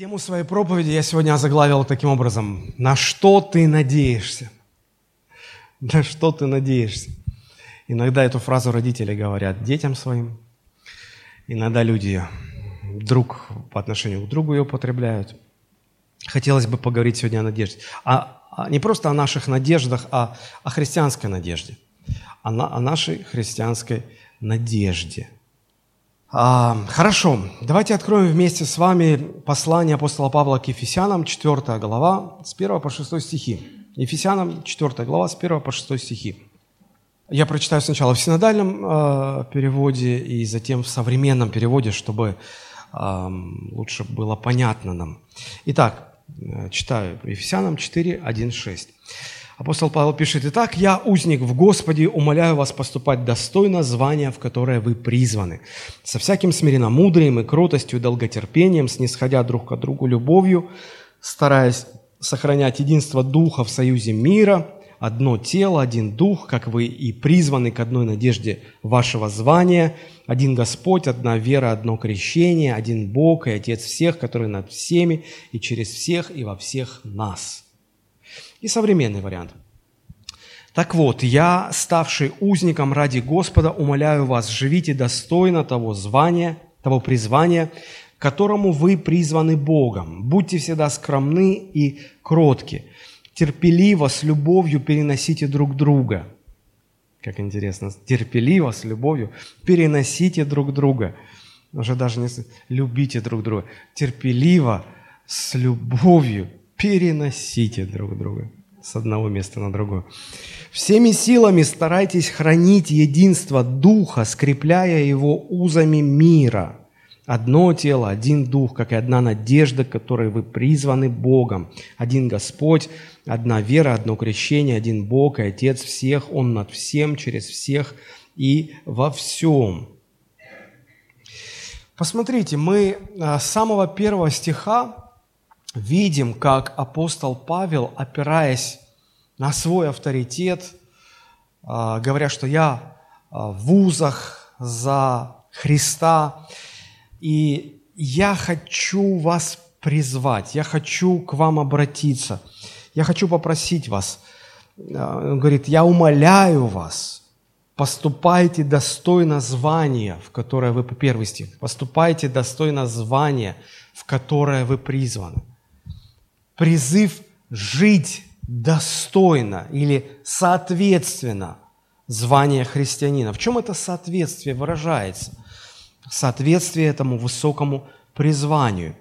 Тему своей проповеди я сегодня озаглавил таким образом. На что ты надеешься? На что ты надеешься? Иногда эту фразу родители говорят детям своим. Иногда люди друг по отношению к другу ее употребляют. Хотелось бы поговорить сегодня о надежде. А, а не просто о наших надеждах, а о христианской надежде. О, о нашей христианской надежде – хорошо, давайте откроем вместе с вами послание апостола Павла к Ефесянам, 4 глава, с 1 по 6 стихи. Ефесянам, 4 глава, с 1 по 6 стихи. Я прочитаю сначала в синодальном э, переводе и затем в современном переводе, чтобы лучше было понятно нам. Итак, э, читаю Ефесянам 4, 1, 6. Апостол Павел пишет, «Итак, я, узник в Господе, умоляю вас поступать достойно звания, в которое вы призваны, со всяким смиренномудрием и кротостью, долготерпением, снисходя друг к другу любовью, стараясь сохранять единство Духа в союзе мира, одно тело, один Дух, как вы и призваны к одной надежде вашего звания, один Господь, одна вера, одно крещение, один Бог и Отец всех, который над всеми и через всех и во всех нас» и современный вариант. Так вот, я, ставший узником ради Господа, умоляю вас, живите достойно того звания, того призвания, которому вы призваны Богом. Будьте всегда скромны и кротки. Терпеливо, с любовью переносите друг друга. Как интересно, терпеливо, с любовью переносите друг друга. Уже даже не любите друг друга. Терпеливо, с любовью переносите друг друга с одного места на другое. Всеми силами старайтесь хранить единство Духа, скрепляя его узами мира. Одно тело, один Дух, как и одна надежда, которой вы призваны Богом. Один Господь, одна вера, одно крещение, один Бог и Отец всех, Он над всем, через всех и во всем. Посмотрите, мы а, с самого первого стиха видим, как апостол Павел, опираясь на свой авторитет, а, говоря, что я а, в вузах за Христа, и я хочу вас призвать, я хочу к вам обратиться, я хочу попросить вас. А, он говорит, я умоляю вас, поступайте достойно звания, в которое вы, первый стих, поступайте достойно звания, в которое вы призваны призыв жить достойно или соответственно звания христианина. В чем это соответствие выражается? Соответствие этому высокому призванию.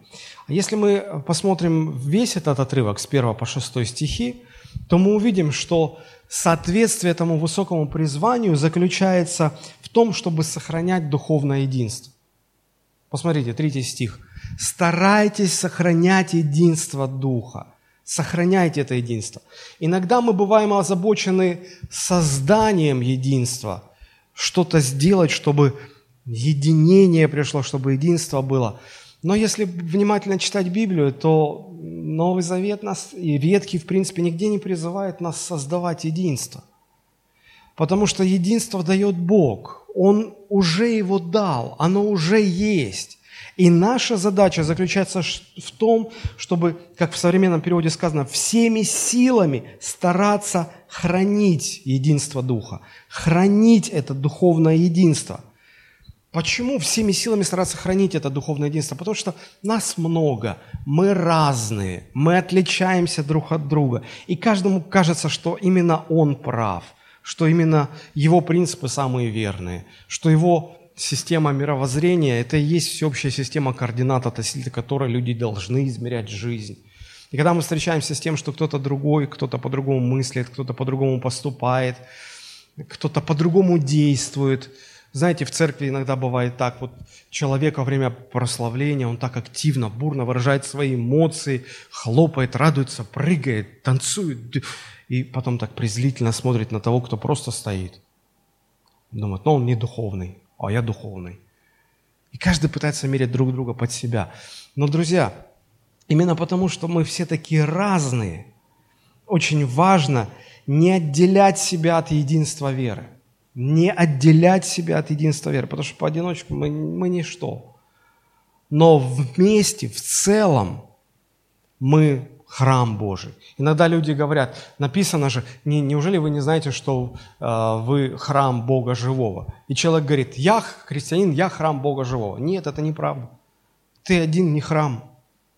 А если мы посмотрим весь этот отрывок с 1 по 6 стихи, то мы увидим, что соответствие этому высокому призванию заключается в том, чтобы сохранять духовное единство. Посмотрите, третий стих – Старайтесь сохранять единство Духа. Сохраняйте это единство. Иногда мы бываем озабочены созданием единства. Что-то сделать, чтобы единение пришло, чтобы единство было. Но если внимательно читать Библию, то Новый Завет нас, и Ветхий, в принципе, нигде не призывает нас создавать единство. Потому что единство дает Бог. Он уже его дал, оно уже есть. И наша задача заключается в том, чтобы, как в современном переводе сказано, всеми силами стараться хранить единство Духа, хранить это духовное единство. Почему всеми силами стараться хранить это духовное единство? Потому что нас много, мы разные, мы отличаемся друг от друга. И каждому кажется, что именно он прав, что именно его принципы самые верные, что его система мировоззрения – это и есть всеобщая система координат, относительно которой люди должны измерять жизнь. И когда мы встречаемся с тем, что кто-то другой, кто-то по-другому мыслит, кто-то по-другому поступает, кто-то по-другому действует, знаете, в церкви иногда бывает так, вот человек во время прославления, он так активно, бурно выражает свои эмоции, хлопает, радуется, прыгает, танцует, и потом так презрительно смотрит на того, кто просто стоит. Думает, ну он не духовный а я духовный. И каждый пытается мерить друг друга под себя. Но, друзья, именно потому, что мы все такие разные, очень важно не отделять себя от единства веры. Не отделять себя от единства веры, потому что поодиночку мы, мы ничто. Но вместе, в целом, мы храм Божий. Иногда люди говорят, написано же, не, неужели вы не знаете, что э, вы храм Бога живого? И человек говорит, я христианин, я храм Бога живого. Нет, это неправда. Ты один не храм.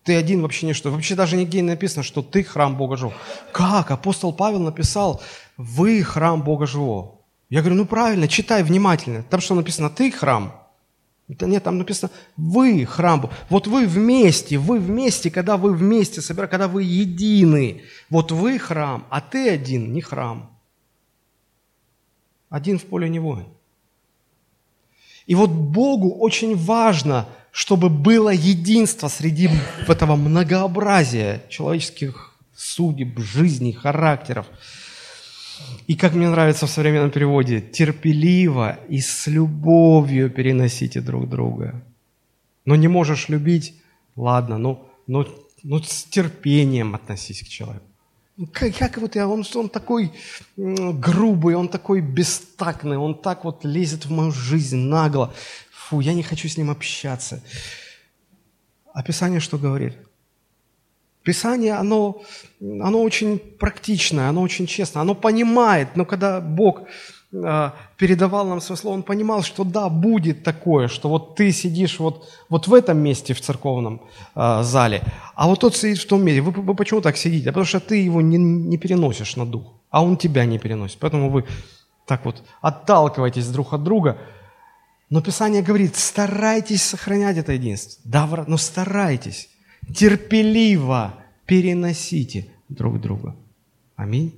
Ты один вообще не что. Вообще даже нигде не написано, что ты храм Бога живого. Как? Апостол Павел написал, вы храм Бога живого. Я говорю, ну правильно, читай внимательно. Там что написано, ты храм. Это нет, там написано, вы храм. Вот вы вместе, вы вместе, когда вы вместе собираетесь, когда вы едины. Вот вы храм, а ты один, не храм. Один в поле не воин. И вот Богу очень важно, чтобы было единство среди этого многообразия человеческих судеб, жизней, характеров – и как мне нравится в современном переводе, терпеливо и с любовью переносите друг друга. Но не можешь любить, ладно, но, но, но с терпением относись к человеку. Ну, как, как вот я, он, он такой грубый, он такой бестактный, он так вот лезет в мою жизнь нагло. Фу, я не хочу с ним общаться. Описание что говорит? Писание, оно, оно очень практичное, оно очень честное, оно понимает, но когда Бог э, передавал нам свое слово, Он понимал, что да, будет такое, что вот ты сидишь вот, вот в этом месте в церковном э, зале, а вот тот сидит в том месте. Вы, вы почему так сидите? А потому что ты его не, не переносишь на дух, а он тебя не переносит. Поэтому вы так вот отталкиваетесь друг от друга. Но Писание говорит, старайтесь сохранять это единство. Да, но старайтесь терпеливо переносите друг друга. Аминь.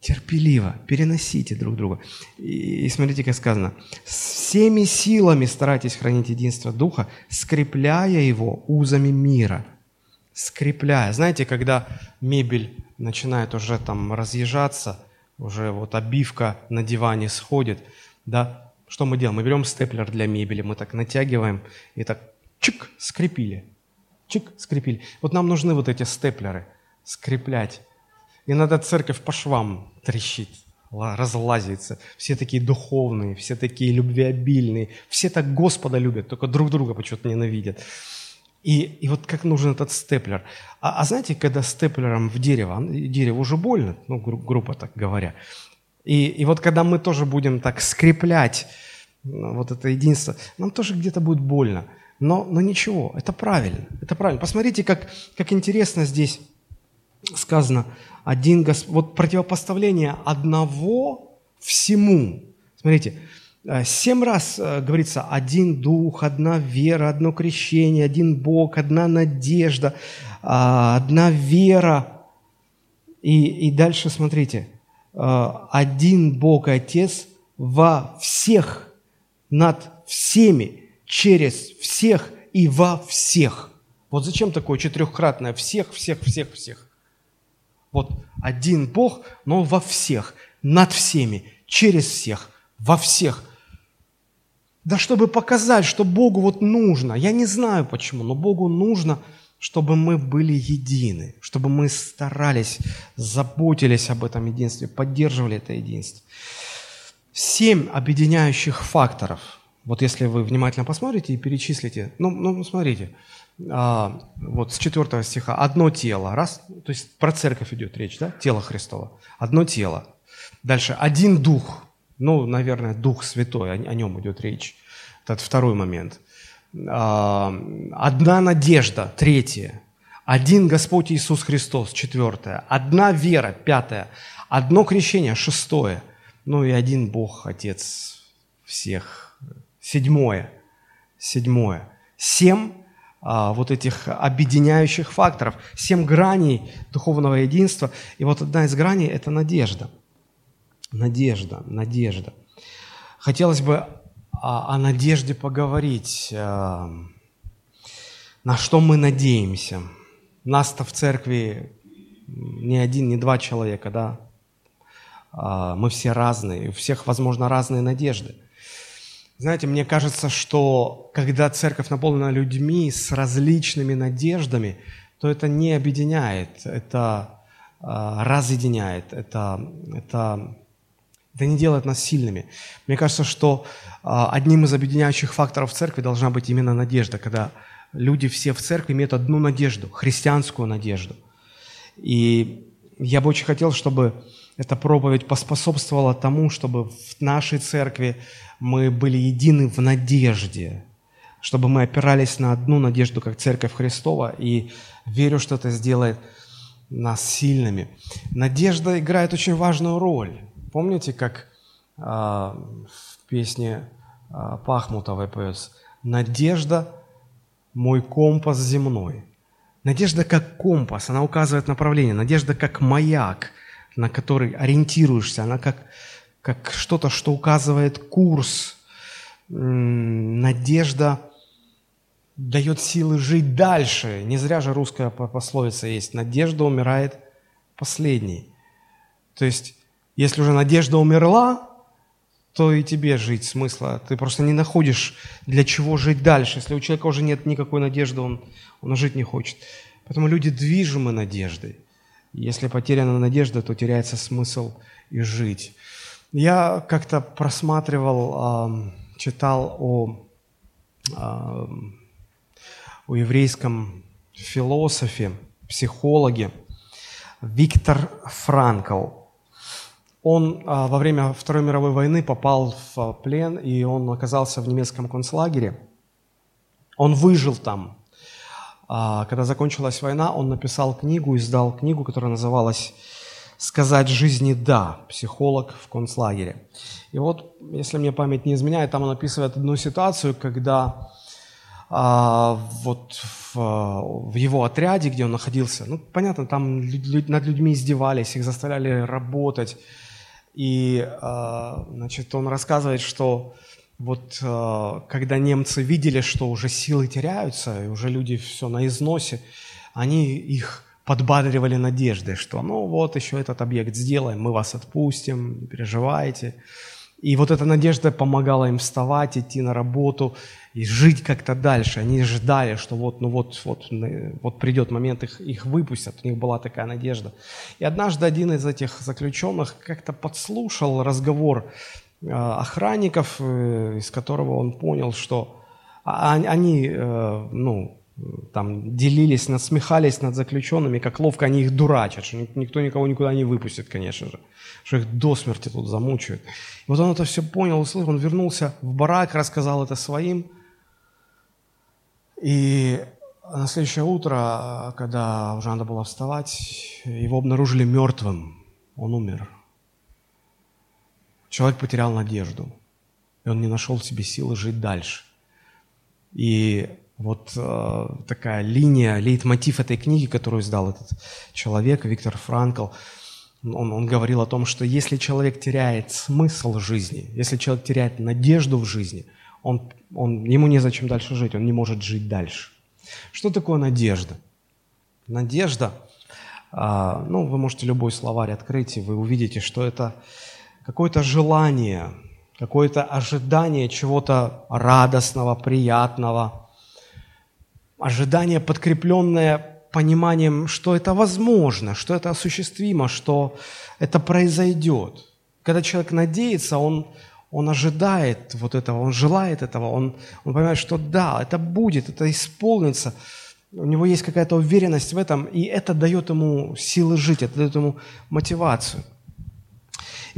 Терпеливо переносите друг друга. И, смотрите, как сказано. Всеми силами старайтесь хранить единство Духа, скрепляя его узами мира. Скрепляя. Знаете, когда мебель начинает уже там разъезжаться, уже вот обивка на диване сходит, да, что мы делаем? Мы берем степлер для мебели, мы так натягиваем и так чик, скрепили чик, скрепили. Вот нам нужны вот эти степлеры, скреплять. Иногда церковь по швам трещит, разлазится. Все такие духовные, все такие любвеобильные, все так Господа любят, только друг друга почему-то ненавидят. И, и вот как нужен этот степлер. А, а знаете, когда степлером в дерево, дерево уже больно, ну, гру, грубо так говоря. И, и вот когда мы тоже будем так скреплять вот это единство, нам тоже где-то будет больно. Но, но ничего, это правильно, это правильно. Посмотрите, как, как интересно здесь сказано. Один Госп... Вот противопоставление одного всему. Смотрите, э, семь раз э, говорится один дух, одна вера, одно крещение, один Бог, одна надежда, а, одна вера. И, и дальше смотрите, э, один Бог Отец во всех, над всеми через всех и во всех. Вот зачем такое четырехкратное всех, всех, всех, всех? Вот один Бог, но во всех, над всеми, через всех, во всех. Да чтобы показать, что Богу вот нужно, я не знаю почему, но Богу нужно, чтобы мы были едины, чтобы мы старались, заботились об этом единстве, поддерживали это единство. Семь объединяющих факторов – вот если вы внимательно посмотрите и перечислите, ну, ну смотрите, а, вот с 4 стиха, одно тело, раз, то есть про церковь идет речь, да, тело Христово, одно тело. Дальше, один дух, ну, наверное, Дух Святой, о, о нем идет речь. Это второй момент. А, одна надежда, третье. Один Господь Иисус Христос, четвертое. Одна вера, пятое. Одно крещение, шестое. Ну и один Бог, Отец всех Седьмое. Седьмое. Семь а, вот этих объединяющих факторов, семь граней духовного единства. И вот одна из граней – это надежда. Надежда, надежда. Хотелось бы о, о надежде поговорить. А, на что мы надеемся? Нас-то в церкви не один, не два человека, да? А, мы все разные, у всех, возможно, разные надежды – знаете, мне кажется, что когда церковь наполнена людьми с различными надеждами, то это не объединяет, это э, разъединяет, это, это, это не делает нас сильными. Мне кажется, что э, одним из объединяющих факторов церкви должна быть именно надежда, когда люди все в церкви имеют одну надежду, христианскую надежду. И я бы очень хотел, чтобы эта проповедь поспособствовала тому, чтобы в нашей церкви мы были едины в надежде, чтобы мы опирались на одну надежду, как Церковь Христова, и верю, что это сделает нас сильными. Надежда играет очень важную роль. Помните, как э, в песне э, Пахмутовой поется «Надежда – мой компас земной». Надежда как компас, она указывает направление. Надежда как маяк, на который ориентируешься. Она как, как что-то, что указывает курс. Надежда дает силы жить дальше. Не зря же русская пословица есть. Надежда умирает последней. То есть, если уже надежда умерла, то и тебе жить смысла. Ты просто не находишь, для чего жить дальше. Если у человека уже нет никакой надежды, он, он жить не хочет. Поэтому люди движимы надеждой. Если потеряна надежда, то теряется смысл и жить. Я как-то просматривал, читал о о еврейском философе, психологе Виктор Франкл. Он а, во время Второй мировой войны попал в плен, и он оказался в немецком концлагере. Он выжил там. А, когда закончилась война, он написал книгу, издал книгу, которая называлась «Сказать жизни да. Психолог в концлагере». И вот, если мне память не изменяет, там он описывает одну ситуацию, когда а, вот в, в его отряде, где он находился, ну, понятно, там над людьми издевались, их заставляли работать. И, а, значит, он рассказывает, что вот а, когда немцы видели, что уже силы теряются, и уже люди все на износе, они их подбадривали надеждой, что ну вот еще этот объект сделаем, мы вас отпустим, не переживайте. И вот эта надежда помогала им вставать, идти на работу и жить как-то дальше. Они ждали, что вот, ну вот, вот, вот придет момент, их, их выпустят. У них была такая надежда. И однажды один из этих заключенных как-то подслушал разговор э, охранников, э, из которого он понял, что а, они, э, ну, там делились, насмехались над заключенными, как ловко они их дурачат, что никто никого никуда не выпустит, конечно же, что их до смерти тут замучают. И вот он это все понял, услышал, он вернулся в барак, рассказал это своим. И на следующее утро, когда уже надо было вставать, его обнаружили мертвым. Он умер. Человек потерял надежду, и он не нашел в себе силы жить дальше. И вот э, такая линия, лейтмотив этой книги, которую издал этот человек, Виктор Франкл, он, он говорил о том, что если человек теряет смысл жизни, если человек теряет надежду в жизни, он, он, ему незачем дальше жить, он не может жить дальше. Что такое надежда? Надежда, э, ну, вы можете любой словарь открыть, и вы увидите, что это какое-то желание, какое-то ожидание чего-то радостного, приятного – ожидание, подкрепленное пониманием, что это возможно, что это осуществимо, что это произойдет. Когда человек надеется, он, он ожидает вот этого, он желает этого, он, он понимает, что да, это будет, это исполнится. У него есть какая-то уверенность в этом, и это дает ему силы жить, это дает ему мотивацию.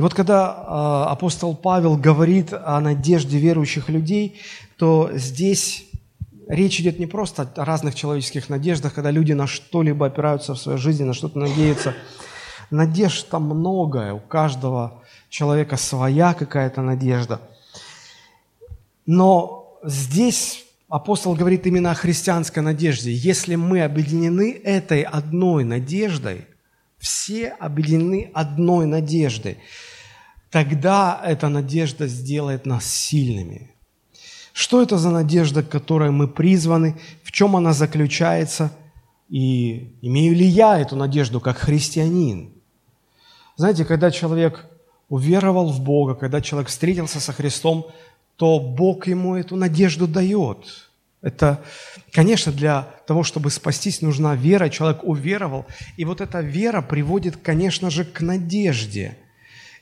И вот когда э, апостол Павел говорит о надежде верующих людей, то здесь речь идет не просто о разных человеческих надеждах, когда люди на что-либо опираются в своей жизни, на что-то надеются. Надежд там многое, у каждого человека своя какая-то надежда. Но здесь апостол говорит именно о христианской надежде. Если мы объединены этой одной надеждой, все объединены одной надеждой, тогда эта надежда сделает нас сильными. Что это за надежда, к которой мы призваны, в чем она заключается, и имею ли я эту надежду как христианин? Знаете, когда человек уверовал в Бога, когда человек встретился со Христом, то Бог ему эту надежду дает. Это, конечно, для того, чтобы спастись, нужна вера. Человек уверовал. И вот эта вера приводит, конечно же, к надежде.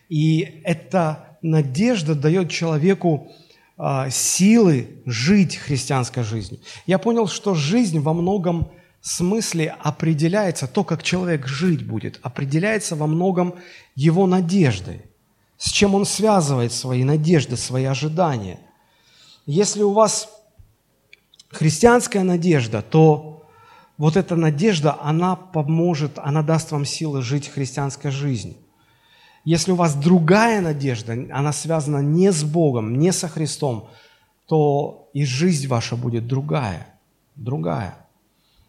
И эта надежда дает человеку а, силы жить христианской жизнью. Я понял, что жизнь во многом смысле определяется, то, как человек жить будет, определяется во многом его надеждой, с чем он связывает свои надежды, свои ожидания. Если у вас христианская надежда, то вот эта надежда, она поможет, она даст вам силы жить христианской жизнью. Если у вас другая надежда, она связана не с Богом, не со Христом, то и жизнь ваша будет другая, другая.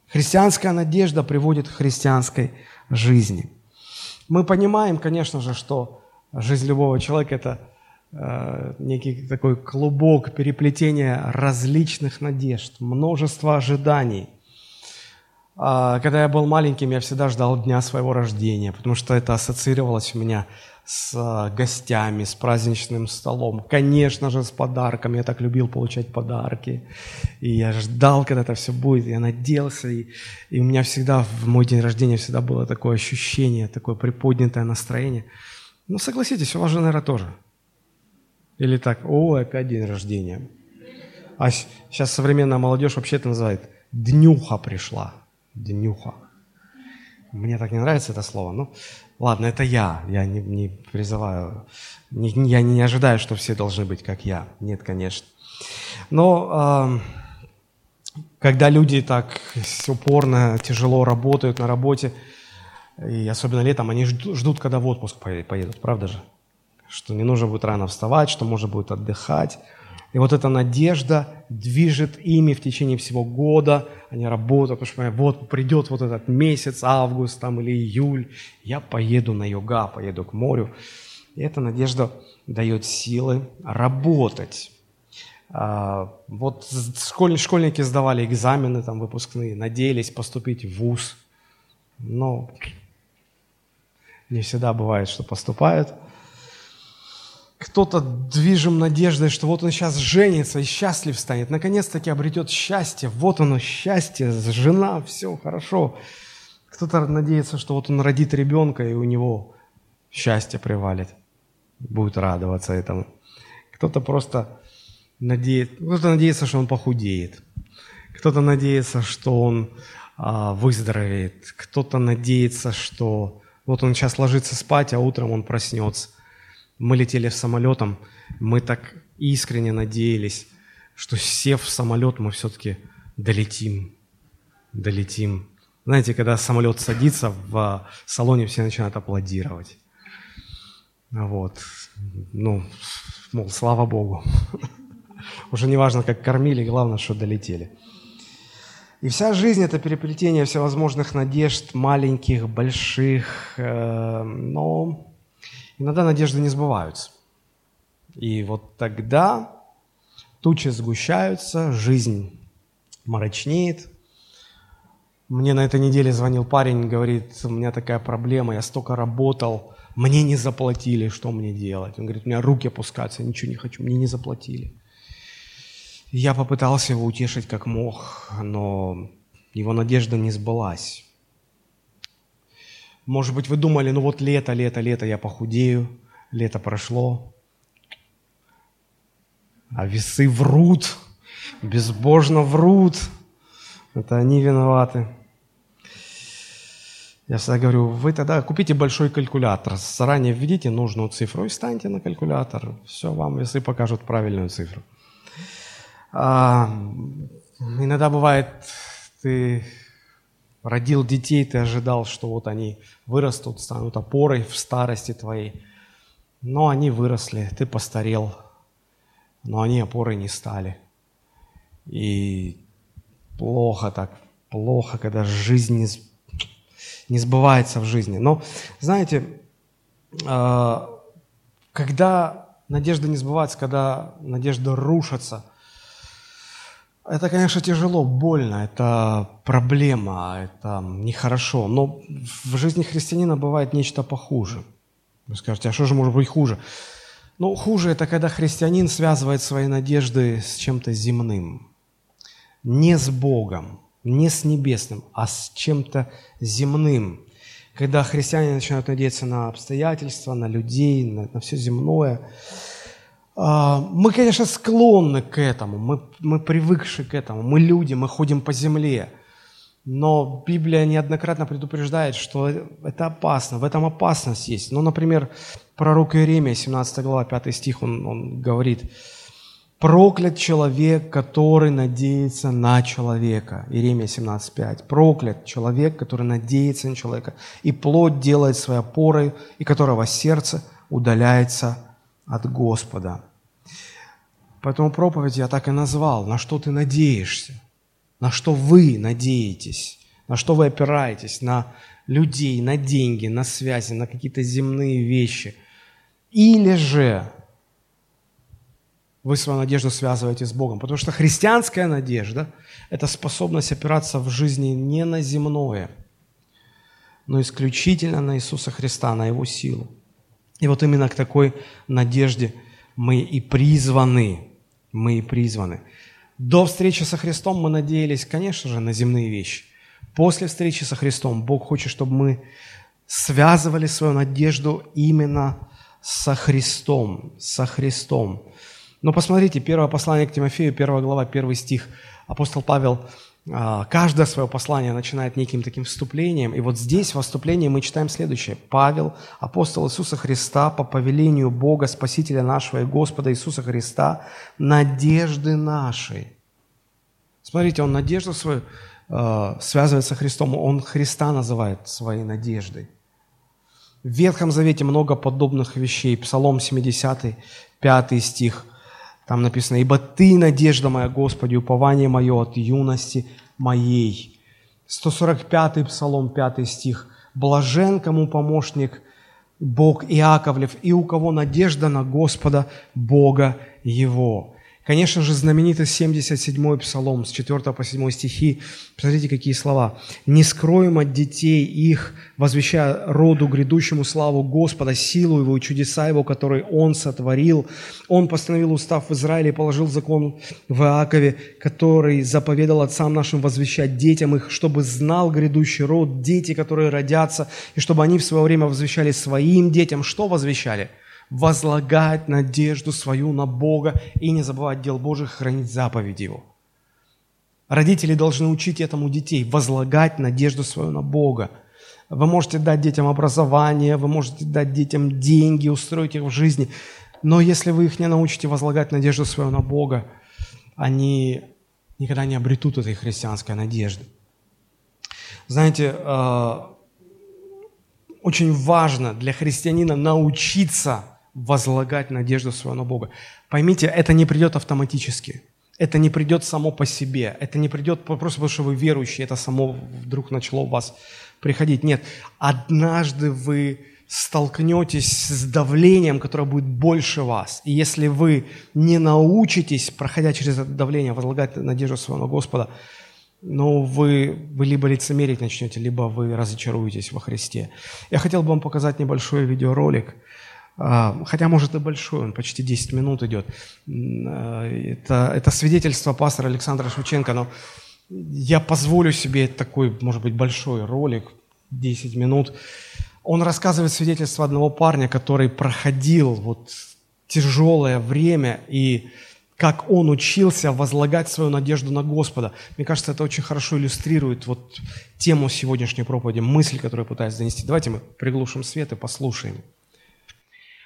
Христианская надежда приводит к христианской жизни. Мы понимаем, конечно же, что жизнь любого человека – это э, некий такой клубок переплетения различных надежд, множество ожиданий. Э, когда я был маленьким, я всегда ждал дня своего рождения, потому что это ассоциировалось у меня с э, гостями, с праздничным столом, конечно же, с подарками. Я так любил получать подарки. И я ждал, когда это все будет, я надеялся. И, и у меня всегда в мой день рождения всегда было такое ощущение, такое приподнятое настроение. Ну, согласитесь, у вас же, наверное, тоже. Или так, о, опять день рождения. А сейчас современная молодежь вообще это называет «днюха пришла». Днюха. Мне так не нравится это слово. Ну, Ладно, это я. Я не, не призываю, не, я не ожидаю, что все должны быть как я. Нет, конечно. Но э, когда люди так упорно, тяжело работают на работе, и особенно летом, они ждут, когда в отпуск поедут, правда же? Что не нужно будет рано вставать, что можно будет отдыхать. И вот эта надежда движет ими в течение всего года. Они работают, потому что вот придет вот этот месяц, август там, или июль, я поеду на юга, поеду к морю. И эта надежда дает силы работать. А, вот школьники сдавали экзамены там выпускные, надеялись поступить в ВУЗ. Но не всегда бывает, что поступают – кто-то движим надеждой, что вот он сейчас женится и счастлив станет, наконец-таки обретет счастье, вот оно счастье, жена, все хорошо. Кто-то надеется, что вот он родит ребенка, и у него счастье привалит, будет радоваться этому. Кто-то просто надеется, кто-то надеется, что он похудеет, кто-то надеется, что он а, выздоровеет, кто-то надеется, что вот он сейчас ложится спать, а утром он проснется мы летели самолетом, мы так искренне надеялись, что сев в самолет, мы все-таки долетим, долетим. Знаете, когда самолет садится, в салоне все начинают аплодировать. Вот. Ну, мол, слава Богу. Уже не важно, как кормили, главное, что долетели. И вся жизнь – это переплетение всевозможных надежд, маленьких, больших, э, но иногда надежды не сбываются. И вот тогда тучи сгущаются, жизнь мрачнеет. Мне на этой неделе звонил парень, говорит, у меня такая проблема, я столько работал, мне не заплатили, что мне делать? Он говорит, у меня руки опускаются, я ничего не хочу, мне не заплатили. Я попытался его утешить как мог, но его надежда не сбылась. Может быть, вы думали, ну вот лето, лето, лето, я похудею, лето прошло. А весы врут, безбожно врут. Это они виноваты. Я всегда говорю, вы тогда купите большой калькулятор, заранее введите нужную цифру и станьте на калькулятор. Все, вам весы покажут правильную цифру. А, иногда бывает, ты родил детей, ты ожидал, что вот они вырастут, станут опорой в старости твоей. Но они выросли, ты постарел, но они опорой не стали. И плохо так, плохо, когда жизнь не, не сбывается в жизни. Но, знаете, а, когда надежда не сбывается, когда надежда рушится – это, конечно, тяжело, больно, это проблема, это нехорошо. Но в жизни христианина бывает нечто похуже. Вы скажете, а что же может быть хуже? Ну, хуже это когда христианин связывает свои надежды с чем-то земным. Не с Богом, не с небесным, а с чем-то земным. Когда христиане начинают надеяться на обстоятельства, на людей, на, на все земное – мы, конечно, склонны к этому, мы, мы привыкшие к этому, мы люди, мы ходим по земле. Но Библия неоднократно предупреждает, что это опасно, в этом опасность есть. Ну, например, пророк Иеремия, 17 глава, 5 стих, он, он говорит, «Проклят человек, который надеется на человека». Иеремия 17.5. «Проклят человек, который надеется на человека, и плоть делает своей опорой, и которого сердце удаляется от Господа». Поэтому проповедь я так и назвал «На что ты надеешься?» На что вы надеетесь? На что вы опираетесь? На людей, на деньги, на связи, на какие-то земные вещи? Или же вы свою надежду связываете с Богом. Потому что христианская надежда – это способность опираться в жизни не на земное, но исключительно на Иисуса Христа, на Его силу. И вот именно к такой надежде мы и призваны. Мы и призваны. До встречи со Христом мы надеялись, конечно же, на земные вещи. После встречи со Христом Бог хочет, чтобы мы связывали свою надежду именно со Христом, со Христом. Но посмотрите, первое послание к Тимофею, первая глава, первый стих. Апостол Павел каждое свое послание начинает неким таким вступлением. И вот здесь, во вступлении, мы читаем следующее. Павел, апостол Иисуса Христа, по повелению Бога, Спасителя нашего и Господа Иисуса Христа, надежды нашей. Смотрите, он надежду свою э, связывает со Христом. Он Христа называет своей надеждой. В Ветхом Завете много подобных вещей. Псалом 70, 5 стих – там написано, «Ибо Ты, надежда моя, Господи, упование мое от юности моей». 145-й Псалом, 5 стих. «Блажен, кому помощник Бог Иаковлев, и у кого надежда на Господа, Бога его». Конечно же, знаменитый 77-й псалом с 4 по 7 стихи. Посмотрите, какие слова. «Не скроем от детей их, возвещая роду грядущему славу Господа, силу Его и чудеса Его, которые Он сотворил. Он постановил устав в Израиле и положил закон в Иакове, который заповедал отцам нашим возвещать детям их, чтобы знал грядущий род, дети, которые родятся, и чтобы они в свое время возвещали своим детям». Что возвещали? – возлагать надежду свою на Бога и не забывать дел Божьих, хранить заповеди Его. Родители должны учить этому детей, возлагать надежду свою на Бога. Вы можете дать детям образование, вы можете дать детям деньги, устроить их в жизни, но если вы их не научите возлагать надежду свою на Бога, они никогда не обретут этой христианской надежды. Знаете, э, очень важно для христианина научиться возлагать надежду свою на Бога. Поймите, это не придет автоматически. Это не придет само по себе. Это не придет просто потому, что вы верующие, это само вдруг начало у вас приходить. Нет, однажды вы столкнетесь с давлением, которое будет больше вас. И если вы не научитесь, проходя через это давление, возлагать надежду свою на Господа, ну, вы, вы либо лицемерить начнете, либо вы разочаруетесь во Христе. Я хотел бы вам показать небольшой видеоролик – хотя, может, и большой, он почти 10 минут идет. А, это, это свидетельство пастора Александра Шевченко, но я позволю себе такой, может быть, большой ролик, 10 минут. Он рассказывает свидетельство одного парня, который проходил вот тяжелое время и как он учился возлагать свою надежду на Господа. Мне кажется, это очень хорошо иллюстрирует вот тему сегодняшней проповеди, мысль, которую я пытаюсь донести. Давайте мы приглушим свет и послушаем.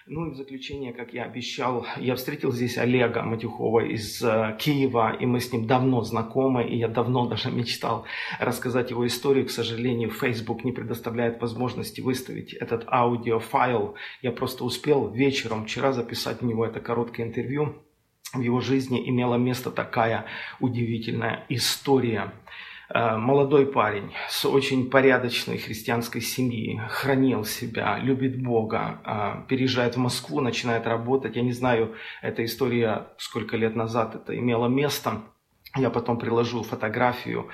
Ну и в заключение, как я обещал, я встретил здесь Олега Матюхова из э, Киева, и мы с ним давно знакомы, и я давно даже мечтал рассказать его историю. К сожалению, Facebook не предоставляет возможности выставить этот аудиофайл. Я просто успел вечером вчера записать в него это короткое интервью. В его жизни имела место такая удивительная история. Э, молодой парень с очень порядочной христианской семьи, хранил себя, любит Бога, э, переезжает в Москву, начинает работать. Я не знаю, эта история сколько лет назад это имело место. Я потом приложу фотографию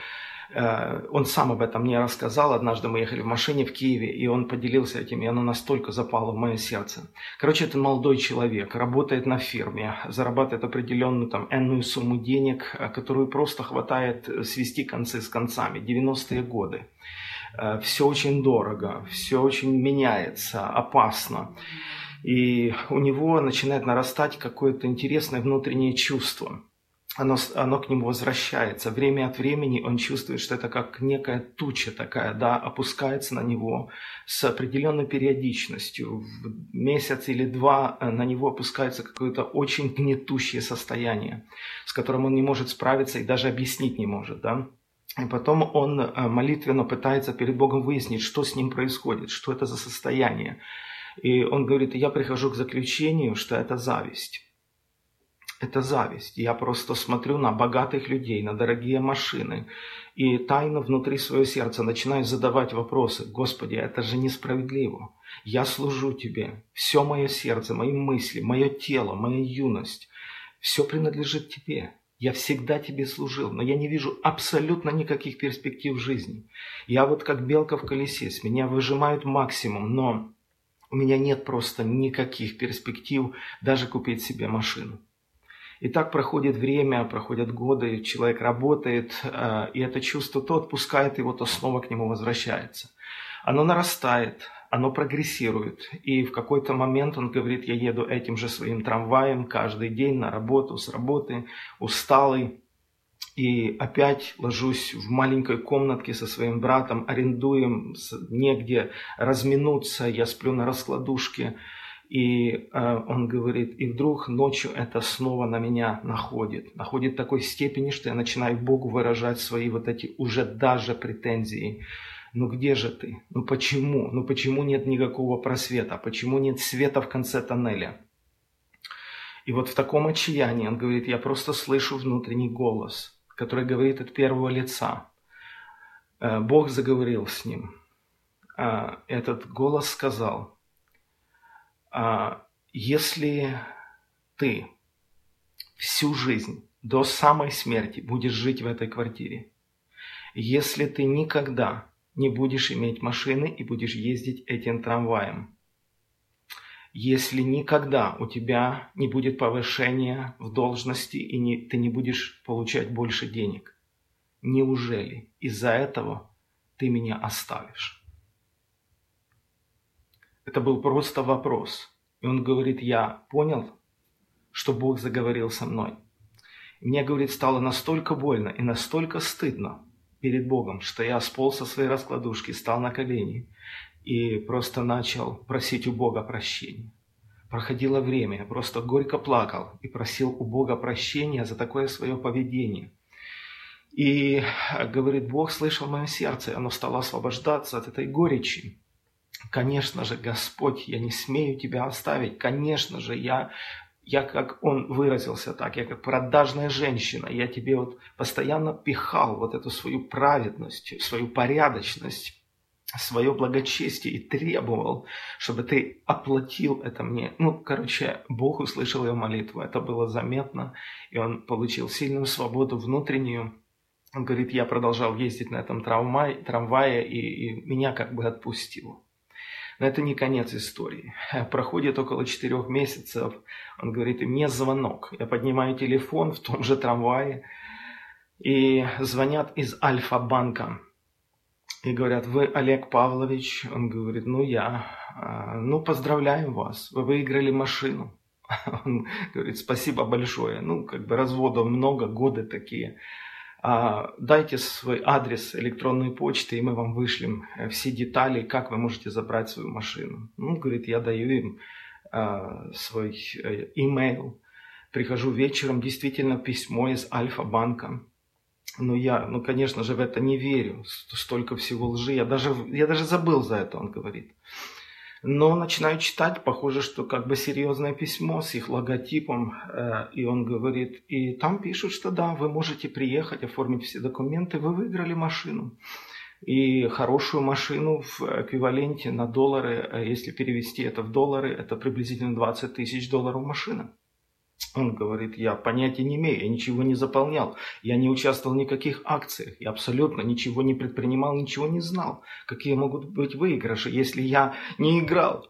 он сам об этом мне рассказал. Однажды мы ехали в машине в Киеве, и он поделился этим, и оно настолько запало в мое сердце. Короче, это молодой человек, работает на фирме, зарабатывает определенную там энную сумму денег, э, которую просто хватает э, свести концы с концами. 90-е годы. Все очень дорого, все очень меняется, опасно. И у него начинает нарастать какое-то интересное внутреннее чувство. Оно, оно к нему возвращается. Время от времени он чувствует, что это как некая туча такая, да, опускается на него с определенной периодичностью. В месяц или два э, на него опускается какое-то очень гнетущее состояние, с которым он не может справиться и даже объяснить не может, да. И потом он э, молитвенно пытается перед Богом выяснить, что с ним происходит, что это за состояние. И он говорит, я прихожу к заключению, что это зависть. Это зависть. Я просто смотрю на богатых людей, на дорогие машины. И тайно внутри своего сердца начинаю задавать вопросы. Господи, это же несправедливо. Я служу Тебе. Все мое сердце, мои мысли, мое тело, моя юность. Все принадлежит Тебе. Я всегда тебе служил, но я не вижу абсолютно никаких перспектив в жизни. Я вот как белка в колесе, с меня выжимают максимум, но у меня нет просто никаких перспектив даже купить себе машину. И так проходит время, проходят годы, человек работает, э, и это чувство то отпускает его, то снова к нему возвращается. Оно нарастает, оно прогрессирует. И в какой-то момент он говорит, я еду этим же своим трамваем каждый день на работу, с работы, усталый. И опять ложусь в маленькой комнатке со своим братом, арендуем, негде разминуться, я сплю на раскладушке. И э, он говорит, и вдруг ночью это снова на меня находит. Находит такой степени, что я начинаю Богу выражать свои вот эти уже даже претензии ну где же ты? Ну почему? Ну почему нет никакого просвета? Почему нет света в конце тоннеля? И вот в таком отчаянии он говорит, я просто слышу внутренний голос, который говорит от первого лица. Э, Бог заговорил с ним. А, этот голос сказал, «А, если ты всю жизнь до самой смерти будешь жить в этой квартире, если ты никогда не будешь иметь машины и будешь ездить этим трамваем. Если никогда у тебя не будет повышения в должности и не, ты не будешь получать больше денег, неужели из-за этого ты меня оставишь? Это был просто вопрос. И он говорит, я понял, что Бог заговорил со мной. И мне, говорит, стало настолько больно и настолько стыдно, перед Богом, что я сполз со своей раскладушки, стал на колени и просто начал просить у Бога прощения. Проходило время, я просто горько плакал и просил у Бога прощения за такое свое поведение. И, говорит, Бог слышал мое сердце, оно стало освобождаться от этой горечи. Конечно же, Господь, я не смею Тебя оставить. Конечно же, я я как он выразился так, я как продажная женщина, я тебе вот постоянно пихал вот эту свою праведность, свою порядочность, свое благочестие и требовал, чтобы ты оплатил это мне. Ну, короче, Бог услышал ее молитву, это было заметно, и он получил сильную свободу внутреннюю. Он говорит, я продолжал ездить на этом трамвае, трамвае и, и меня как бы отпустило. Но это не конец истории. Проходит около четырех месяцев. Он говорит, мне звонок. Я поднимаю телефон в том же трамвае. И звонят из Альфа-банка. И говорят, вы Олег Павлович? Он говорит, ну я. «А, ну, поздравляем вас, вы выиграли машину. Он говорит, спасибо большое. Ну, как бы разводов много, годы такие. А, дайте свой адрес электронной почты, и мы вам вышлем э, все детали, как вы можете забрать свою машину. Ну, говорит, я даю им а, свой э, имейл. Прихожу вечером, действительно письмо из Альфа-банка. Ну, я, ну, конечно же, в это не верю. Столько всего лжи. Я даже, я даже забыл за это, он говорит. Но начинаю читать, похоже, что как бы серьезное письмо с их логотипом, э, и он говорит, и там пишут, что да, вы можете приехать, оформить все документы, вы выиграли машину. И хорошую машину в эквиваленте на доллары, э, если перевести это в доллары, это приблизительно 20 тысяч долларов машина. Он говорит, я понятия не имею, я ничего не заполнял, я не участвовал в никаких акциях, я абсолютно ничего не предпринимал, ничего не знал. Какие могут быть выигрыши, если я не играл?